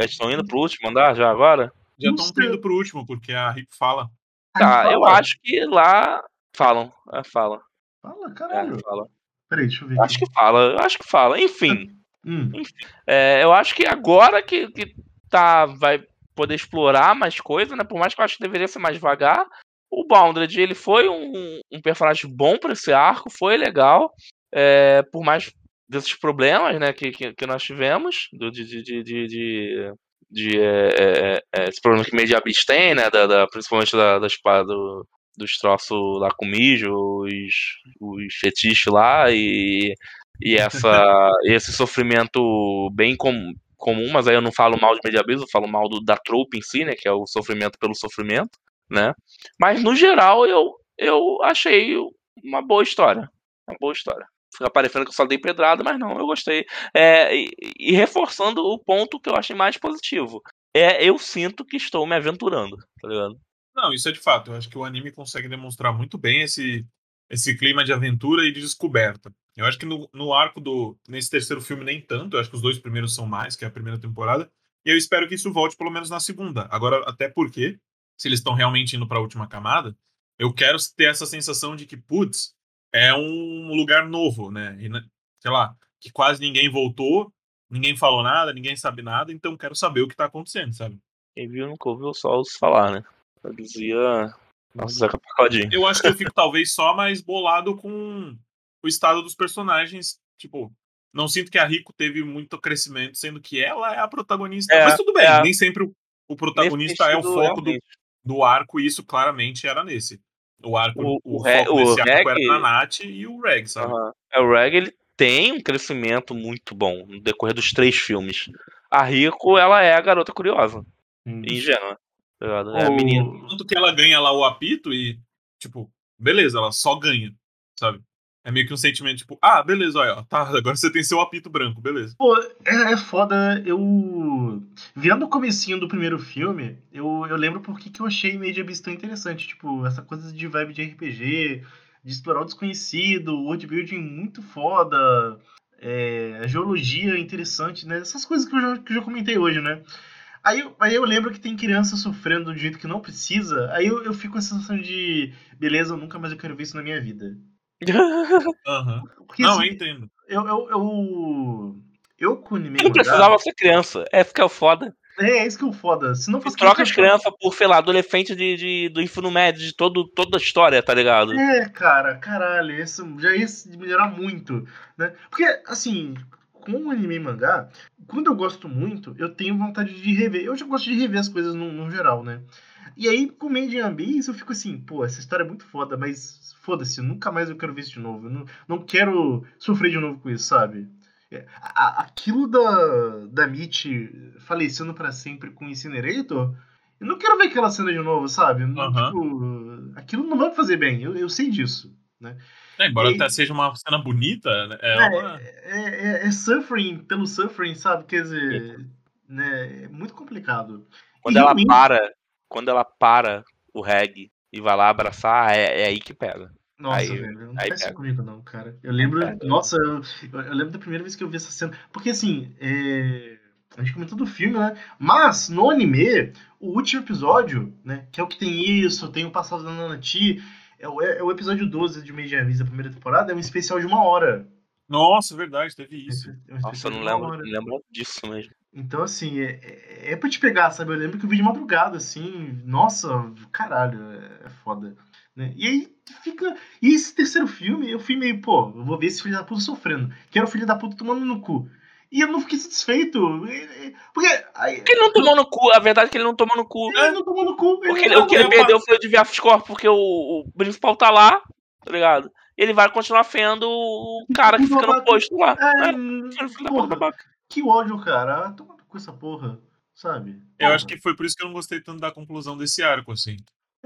Speaker 1: estão indo pro último andar já agora?
Speaker 3: Já estão indo pro último, porque a Rick fala.
Speaker 1: Tá, eu acho que lá falam. É, fala.
Speaker 2: Fala, caralho.
Speaker 1: É, fala.
Speaker 2: Peraí, deixa eu ver.
Speaker 1: Acho que fala, acho que fala. Enfim. Hum. Enfim. É, eu acho que agora que, que tá, vai poder explorar mais coisa, né? Por mais que eu acho que deveria ser mais devagar, o Bounded, ele foi um, um personagem bom para esse arco, foi legal, é, por mais desses problemas né, que, que, que nós tivemos, do, de, de, de, de, de é, é, é esse problema que Mediabis tem, né, da, da, principalmente da, da espada do, dos troços lá com mijo, os, os fetiches lá, e, e essa, esse sofrimento bem com, comum, mas aí eu não falo mal de Mediabis, eu falo mal do, da trope em si, né, que é o sofrimento pelo sofrimento né? Mas no geral eu, eu achei uma boa história. Uma boa história. Fica parecendo que eu só dei pedrada, mas não, eu gostei. É, e, e, reforçando o ponto que eu achei mais positivo. É, eu sinto que estou me aventurando, tá ligado?
Speaker 3: Não, isso é de fato. Eu acho que o anime consegue demonstrar muito bem esse, esse clima de aventura e de descoberta. Eu acho que no, no arco do. Nesse terceiro filme, nem tanto. Eu acho que os dois primeiros são mais, que é a primeira temporada. E eu espero que isso volte pelo menos na segunda. Agora, até porque se eles estão realmente indo para a última camada, eu quero ter essa sensação de que, putz, é um lugar novo, né? E, sei lá, que quase ninguém voltou, ninguém falou nada, ninguém sabe nada, então quero saber o que tá acontecendo, sabe?
Speaker 1: Quem viu nunca ouviu só os falar, né? Eu dizia. Nossa, Zeca Pagodinho.
Speaker 3: Eu acho que eu fico talvez só mais bolado com o estado dos personagens. Tipo, não sinto que a Rico teve muito crescimento, sendo que ela é a protagonista. É, Mas tudo bem, é. nem sempre o, o protagonista é o foco do, do arco, e isso claramente era nesse. O arco, o, o, o foco desse arco Reg... era na Nath e o Reg, sabe? Uhum.
Speaker 1: É, o Reg, ele tem um crescimento muito bom no decorrer dos três filmes. A Rico, ela é a garota curiosa. Hum. Ingênua. Tá é a menina.
Speaker 3: Tanto que ela ganha lá o apito e, tipo, beleza, ela só ganha, sabe? É meio que um sentimento tipo, ah, beleza, olha, tá, agora você tem seu apito branco, beleza.
Speaker 2: Pô, é, é foda, eu. Vendo o comecinho do primeiro filme, eu, eu lembro por que eu achei Made Abyss tão interessante. Tipo, essa coisa de vibe de RPG, de explorar o desconhecido, world building muito foda, é, a geologia interessante, né? Essas coisas que eu já, que eu já comentei hoje, né? Aí, aí eu lembro que tem criança sofrendo do jeito que não precisa, aí eu, eu fico com a sensação de, beleza, eu nunca mais eu quero ver isso na minha vida
Speaker 3: uhum. Não, assim, eu entendo.
Speaker 2: Eu, eu, eu, Eu com anime
Speaker 1: Não precisava ser criança. É isso que é o foda.
Speaker 2: É, é isso que é o foda. Se não fosse
Speaker 1: troca as crianças por, sei lá, adolescente de, de, do ensino médio, de todo, toda a história, tá ligado?
Speaker 2: É, cara, caralho, isso já ia melhorar muito, né? Porque, assim, com o anime e mangá, quando eu gosto muito, eu tenho vontade de rever. Eu já gosto de rever as coisas no, no geral, né? E aí, com Made in Abyss, eu fico assim, pô, essa história é muito foda, mas foda-se, nunca mais eu quero ver isso de novo. Eu não, não quero sofrer de novo com isso, sabe? É, aquilo da, da Mitch falecendo para sempre com o Incinerator, eu não quero ver aquela cena de novo, sabe? Uhum. Tipo, aquilo não vai me fazer bem, eu, eu sei disso, né?
Speaker 3: É, embora e, até seja uma cena bonita, né?
Speaker 2: é, é, uma... é, é, é, suffering pelo suffering, sabe? Quer dizer, né? é muito complicado.
Speaker 1: Quando e ela para, quando ela para o reggae e vai lá abraçar, é, é aí que pega.
Speaker 2: Nossa, aí, velho, não faz isso comigo, não, cara. Eu lembro. Nossa, eu, eu, lembro da primeira vez que eu vi essa cena. Porque assim, é, a gente comentou do filme, né? Mas no anime, o último episódio, né? Que é o que tem isso, tem o passado da Nanati. É, é, é o episódio 12 de Media Visa, da primeira temporada, é um especial de uma hora.
Speaker 3: Nossa, verdade, teve isso.
Speaker 1: É um Nossa, eu não lembro, não lembro disso mesmo.
Speaker 2: Então, assim, é, é, é pra te pegar, sabe? Eu lembro que eu vi de madrugada, assim. Nossa, caralho, é, é foda. Né? E aí fica. E esse terceiro filme, eu fui meio, pô, eu vou ver esse filho da puta sofrendo. Quero o filho da puta tomando no cu. E eu não fiquei satisfeito. Porque. Aí,
Speaker 1: porque ele não tomou no cu, a verdade é que ele não tomou no cu.
Speaker 2: Ele não tomou no cu.
Speaker 1: Porque ele, o que ele perdeu foi o de Corp, porque o, o, principal tá lá, tá ligado? Ele vai continuar fendo o cara que fica no posto lá. É, né?
Speaker 2: porra, que ódio, cara. Toma com essa porra, sabe?
Speaker 3: Eu acho que foi por isso que eu não gostei tanto da conclusão desse arco, assim.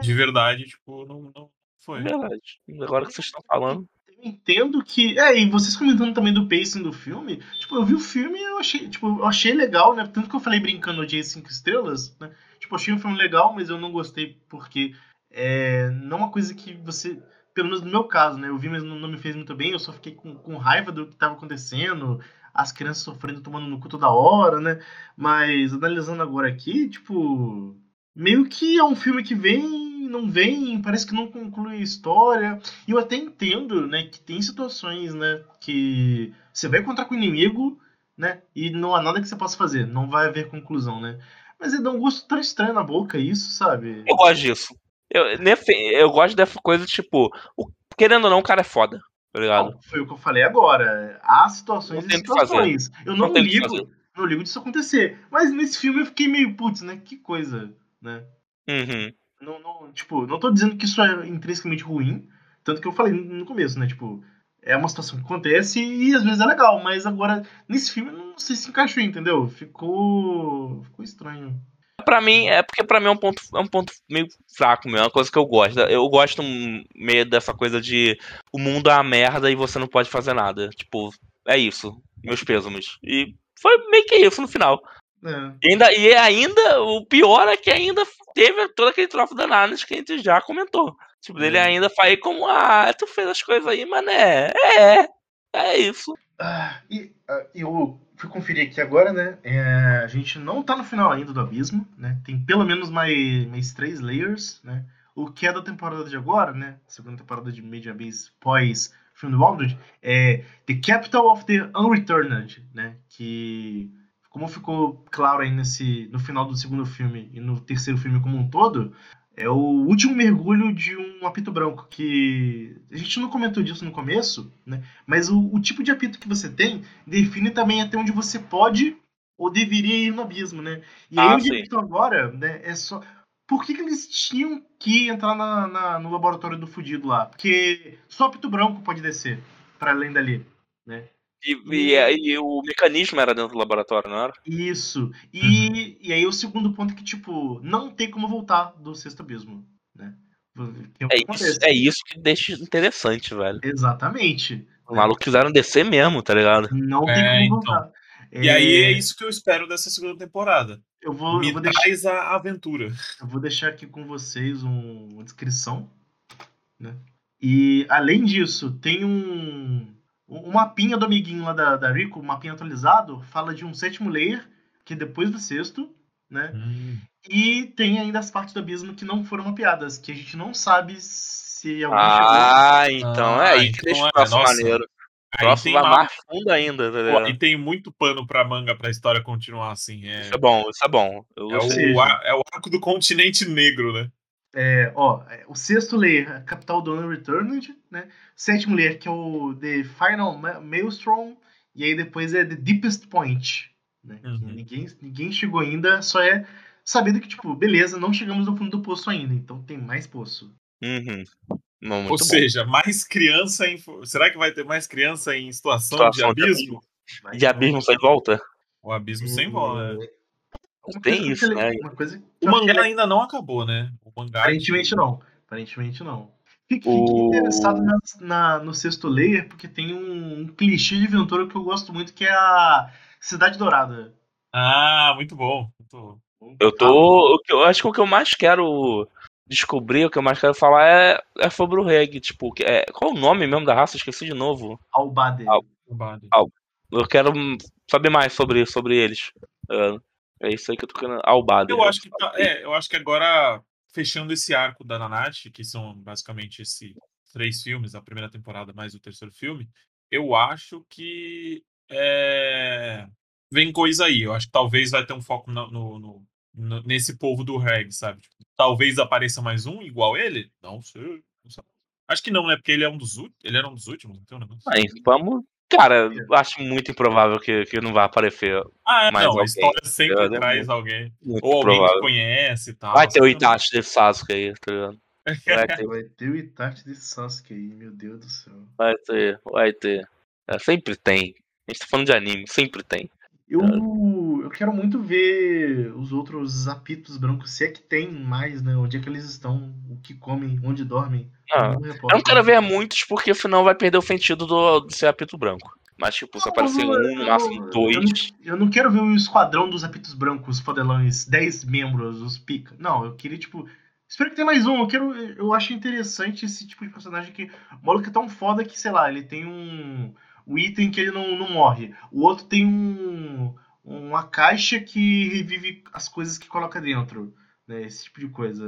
Speaker 3: De verdade, tipo, não, não foi.
Speaker 1: Verdade. Agora que vocês estão falando.
Speaker 2: Eu entendo que. É, e vocês comentando também do pacing do filme, tipo, eu vi o filme e eu achei, tipo, eu achei legal, né? Tanto que eu falei brincando de 5 estrelas, né? Tipo, eu achei um filme legal, mas eu não gostei porque é, não é uma coisa que você. Pelo menos no meu caso, né? Eu vi, mas não, não me fez muito bem, eu só fiquei com, com raiva do que estava acontecendo, as crianças sofrendo, tomando no cu toda hora, né? Mas analisando agora aqui, tipo. Meio que é um filme que vem não vem, parece que não conclui a história. E eu até entendo, né, que tem situações, né, que você vai encontrar com o inimigo, né, e não há nada que você possa fazer, não vai haver conclusão, né. Mas ele dá um gosto tão estranho na boca, isso, sabe?
Speaker 1: Eu gosto disso. Eu, eu gosto dessa coisa, tipo, querendo ou não, o cara é foda, tá ligado? Não,
Speaker 2: foi o que eu falei agora. Há situações e situações. Eu não, não ligo, não ligo disso acontecer. Mas nesse filme eu fiquei meio, putz, né, que coisa, né.
Speaker 1: Uhum.
Speaker 2: Não, não, tipo, não tô dizendo que isso é intrinsecamente ruim, tanto que eu falei no começo, né? Tipo, é uma situação que acontece e às vezes é legal, mas agora, nesse filme, não sei se encaixou, entendeu? Ficou. Ficou estranho.
Speaker 1: Pra mim, é porque pra mim é um ponto, é um ponto meio fraco mesmo, é uma coisa que eu gosto. Eu gosto meio dessa coisa de o mundo é uma merda e você não pode fazer nada. Tipo, é isso. Meus pêsames. E foi meio que isso no final. É. E, ainda, e ainda, o pior é que ainda teve todo aquele troféu da Nanas que a gente já comentou. Tipo, ele é. ainda faz como, ah, tu fez as coisas aí, mané. É, é isso.
Speaker 2: Ah, e uh, eu fui conferir aqui agora, né? É, a gente não tá no final ainda do Abismo, né? Tem pelo menos mais, mais três layers, né? O que é da temporada de agora, né? Segunda temporada de Media Base pós filme do Waldred, é The Capital of the Unreturned, né? Que como ficou claro aí nesse, no final do segundo filme e no terceiro filme como um todo, é o último mergulho de um apito branco, que a gente não comentou disso no começo, né? mas o, o tipo de apito que você tem define também até onde você pode ou deveria ir no abismo, né? E aí ah, onde estão agora, né, é só... Por que, que eles tinham que entrar na, na, no laboratório do fudido lá? Porque só apito branco pode descer para além dali, né?
Speaker 1: E, e, e, o mecanismo era dentro do laboratório, não era?
Speaker 2: Isso. E, uhum. e aí o segundo ponto é que, tipo, não tem como voltar do sexto abismo, né?
Speaker 1: É, é isso, é isso que deixa interessante, velho.
Speaker 2: Exatamente.
Speaker 1: Os malucos quiseram descer mesmo, tá ligado?
Speaker 2: Não tem é, como então. voltar.
Speaker 3: E aí é isso que eu espero dessa segunda temporada.
Speaker 2: Eu vou,
Speaker 3: Me
Speaker 2: eu vou
Speaker 3: deixar a aventura.
Speaker 2: Eu vou deixar aqui com vocês um, uma descrição, né? E além disso, tem um o mapinha do amiguinho lá da, da Rico, o mapinha atualizado, fala de um sétimo layer, que é depois do sexto, né? Hum. E tem ainda as partes do abismo que não foram mapeadas, que a gente não sabe se alguém
Speaker 1: ah, chegou. Então, ah, é aí que então deixa o é, maneiro. O próximo vai mais fundo ainda, tá
Speaker 3: Pô, E tem muito pano pra manga pra história continuar assim. É...
Speaker 1: Isso é bom, isso é bom.
Speaker 3: É o, é o, arco do continente negro, né?
Speaker 2: É, ó, é, o sexto layer, a capital do Unreturned, né? O sétimo layer, que é o The Final Maelstrom, e aí depois é The Deepest Point, né? Uhum. Ninguém, ninguém chegou ainda, só é sabendo que, tipo, beleza, não chegamos no fundo do poço ainda, então tem mais poço.
Speaker 1: Uhum.
Speaker 3: Não, Ou bom. seja, mais criança em. Será que vai ter mais criança em situação, situação de abismo?
Speaker 1: De, de abismo sem volta?
Speaker 3: O abismo sem volta,
Speaker 1: Tem isso, né?
Speaker 3: o mangá ainda não acabou, né? O
Speaker 2: mangá Aparentemente não. Aparentemente não. Fique, o... interessado na, na, no sexto layer, porque tem um, um, clichê de aventura que eu gosto muito, que é a Cidade Dourada.
Speaker 3: Ah, muito bom. Muito
Speaker 1: bom. Eu tô. Eu acho que o que eu mais quero descobrir, o que eu mais quero falar é, é sobre o Reg. Tipo, é, qual o nome mesmo da raça? Esqueci de novo.
Speaker 2: Albade.
Speaker 1: Al, Al, eu quero saber mais sobre, sobre eles. Uh, é isso aí que eu tô querendo. Albade.
Speaker 3: Eu acho que tá, é, eu acho que agora, fechando esse arco da Nanate, que são basicamente esses três filmes, a primeira temporada mais o terceiro filme, eu acho que é, vem coisa aí. Eu acho que talvez vai ter um foco no, no, no nesse povo do reggae, sabe? Tipo, talvez apareça mais um igual ele? Não sei. Não sei. Acho que não, né? Porque ele é um dos ele era um dos últimos, então, né?
Speaker 1: Aí, vamos. Cara, acho muito improvável que, que não vá aparecer.
Speaker 3: Ah, é, mais não, alguém. a história sempre é, traz alguém. Muito ou alguém provável. que conhece e tal.
Speaker 1: Vai ter o Itachi de Sasuke aí, tá ligado?
Speaker 2: Vai ter. vai ter o Itachi de Sasuke aí, meu Deus do céu.
Speaker 1: Vai ter, vai ter. É, sempre tem. A gente tá falando de anime, sempre tem.
Speaker 2: Eu, eu quero muito ver os outros apitos brancos, se é que tem mais, né? Onde é que eles estão, o que comem, onde dormem.
Speaker 1: Ah, eu não quero ver muitos, porque senão vai perder o sentido do, de ser apito branco. Mas, tipo, se aparecer um, no máximo dois.
Speaker 2: Eu não, eu não, quero ver o esquadrão dos apitos brancos, fodelões, 10 membros, os pica. Não, eu queria, tipo. Espero que tenha mais um. Eu quero. Eu acho interessante esse tipo de personagem que. O maluco é tão foda que, sei lá, ele tem um o item que ele não, não morre. O outro tem um, uma caixa que revive as coisas que coloca dentro. Né? Esse tipo de coisa.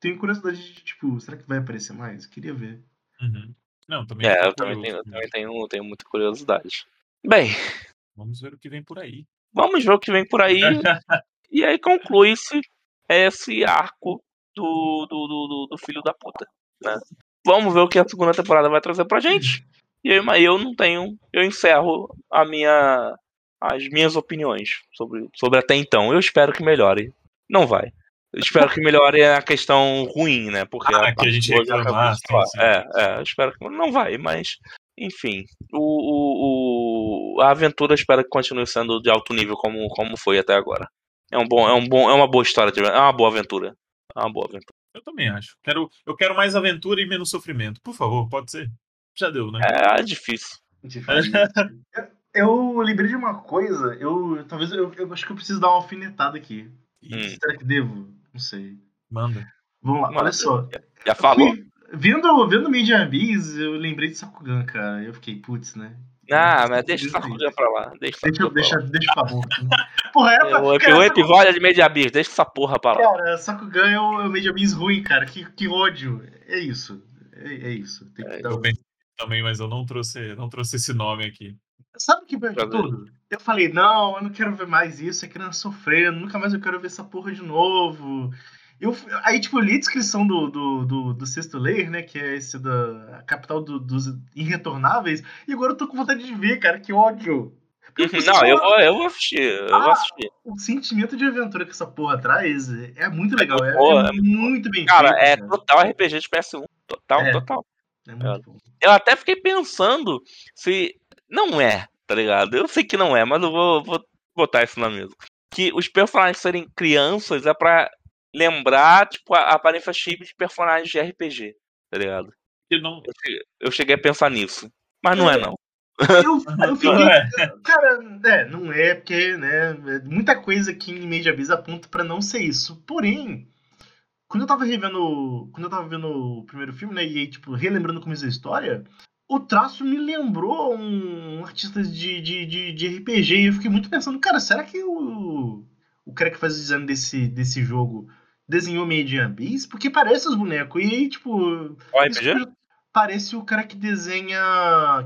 Speaker 2: Tenho curiosidade de, tipo, será que vai aparecer mais? Queria ver.
Speaker 3: Uhum. Não, também
Speaker 1: é, eu também, tenho, também tenho, tenho muita curiosidade. Bem.
Speaker 3: Vamos ver o que vem por aí.
Speaker 1: Vamos ver o que vem por aí. e aí conclui-se esse arco do, do, do, do, filho da puta. Né? Vamos ver o que a segunda temporada vai trazer pra gente. E eu, eu não tenho. Eu encerro a minha, as minhas opiniões sobre, sobre até então. Eu espero que melhore. Não vai. Eu espero que melhore a questão ruim, né? Porque
Speaker 3: ah, a, que a gente reclamar.
Speaker 1: É, é, eu espero que não vai, mas enfim, o, o, o, a aventura espero que continue sendo de alto nível como, como foi até agora. É um bom, é um bom, é uma boa história, de, é uma boa aventura. É uma boa aventura.
Speaker 3: Eu também acho. Quero, eu quero mais aventura e menos sofrimento. Por favor, pode ser. Já deu, né?
Speaker 1: É, é difícil. difícil.
Speaker 2: eu, lembrei de uma coisa, eu talvez eu, eu, acho que eu preciso dar uma alfinetada aqui. Hum. Será que devo? Não sei.
Speaker 3: Manda.
Speaker 2: Vamos lá,
Speaker 1: Manda.
Speaker 2: olha só.
Speaker 1: Já falou?
Speaker 2: Vendo, vendo Media Abyss, eu lembrei de Sakugan, cara. Eu fiquei, putz, né?
Speaker 1: Ah, mas deixa o Sakugan pra lá. Deixa,
Speaker 2: deixa, deixa, deixa pra boca.
Speaker 1: porra, é pra, o, cara, o episódio é de Media Abyss, deixa essa porra pra
Speaker 2: lá. Cara, Sakugan é o, é o Media Abyss ruim, cara. Que, que ódio. É isso. É, é isso. Tem que é, dar
Speaker 3: eu, também, mas eu não trouxe, não trouxe esse nome aqui.
Speaker 2: Sabe o que tudo? Eu falei, não, eu não quero ver mais isso, é criança sofrendo, nunca mais eu quero ver essa porra de novo. Eu, aí, tipo, eu li a descrição do, do, do, do sexto layer, né? Que é esse da capital do, dos irretornáveis, e agora eu tô com vontade de ver, cara, que ódio.
Speaker 1: Não, eu vou, eu vou assistir, eu ah, vou assistir.
Speaker 2: O sentimento de aventura que essa porra traz é muito legal, é, é, é muito bem
Speaker 1: cara, feito. Cara, é total RPG de PS1, total, é. total. É eu até fiquei pensando se. Não é, tá ligado? Eu sei que não é, mas eu vou, vou botar isso na mesa. Que os personagens serem crianças é pra lembrar, tipo, a aparência chip de personagens de RPG, tá ligado?
Speaker 3: Eu, não...
Speaker 1: eu cheguei a pensar nisso. Mas não é, é não.
Speaker 2: Eu, eu fiquei, é. cara, é, não é porque, né, muita coisa aqui em Media Biz aponta para não ser isso. Porém, quando eu tava revendo. Quando eu tava vendo o primeiro filme, né? E aí, tipo, relembrando como é a história, o traço me lembrou um, artista de, de, de, de, RPG. E eu fiquei muito pensando, cara, será que o, o cara que faz o design desse, desse jogo desenhou Median Beast? Porque parece os bonecos. E aí, tipo.
Speaker 1: O RPG?
Speaker 2: parece o cara que desenha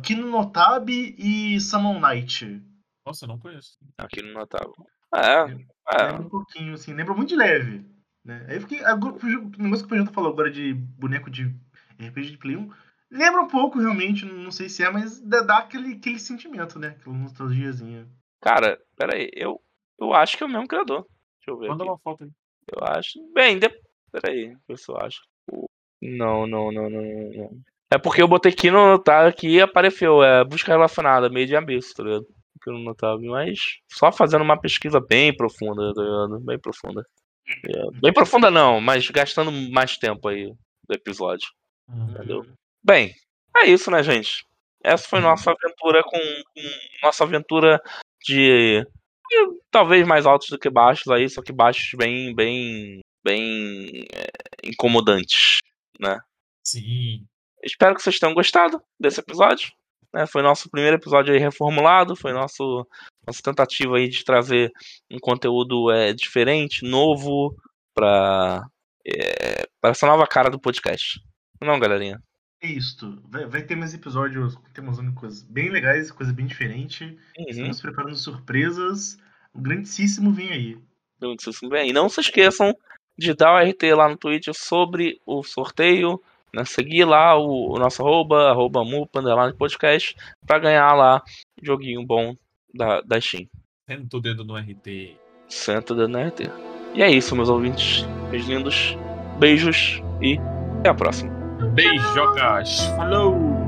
Speaker 2: Kino Notabe e Summon Knight.
Speaker 3: Nossa, eu não conheço.
Speaker 1: Aqui no Notável. É, é.
Speaker 2: Lembra um pouquinho, assim, lembra muito de leve. Né? Aí eu fiquei. O negócio que o Pajanta falou agora de boneco de RPG de Play 1. Lembra um pouco, realmente, não sei se é, mas dá, dá aquele, aquele sentimento, né? Aquela nostalgiazinha.
Speaker 1: Cara, peraí, eu, eu acho que é o mesmo criador. Deixa eu ver.
Speaker 3: Manda
Speaker 1: aqui.
Speaker 3: uma foto aí.
Speaker 1: Eu acho. Bem, de... peraí, se eu acho. Não, não, não, não, não. É porque eu botei aqui no tá aqui e apareceu, é busca relacionada, meio de abisso, tá ligado? Que eu não tava, mas só fazendo uma pesquisa bem profunda, tá ligado? Bem profunda. É, bem profunda não, mas gastando mais tempo aí do episódio, entendeu? Bem, é isso, né, gente? Essa foi nossa aventura com, com nossa aventura de, de talvez mais altos do que baixos aí, só que baixos bem, bem, bem é, incomodantes, né?
Speaker 3: Sim.
Speaker 1: Espero que vocês tenham gostado desse episódio. Né? Foi nosso primeiro episódio aí reformulado, foi nosso nossa tentativa aí de trazer um conteúdo é, diferente, novo para é, para essa nova cara do podcast. Não, galerinha.
Speaker 2: É isto. Vai, vai ter mais episódios temos coisas bem legais, coisa bem diferente.
Speaker 1: Uhum.
Speaker 2: Estamos preparando surpresas. O grandíssimo vem aí.
Speaker 1: Muitíssimo bem. E não se esqueçam de dar o RT lá no Twitch sobre o sorteio. Né? Seguir lá o, o nosso arroba, arroba mupa, podcast, pra ganhar lá joguinho bom da, da Steam.
Speaker 3: Senta o dedo no RT.
Speaker 1: Senta dando RT. E é isso, meus ouvintes. Meus lindos. Beijos e até a próxima.
Speaker 3: Beijocas. Falou!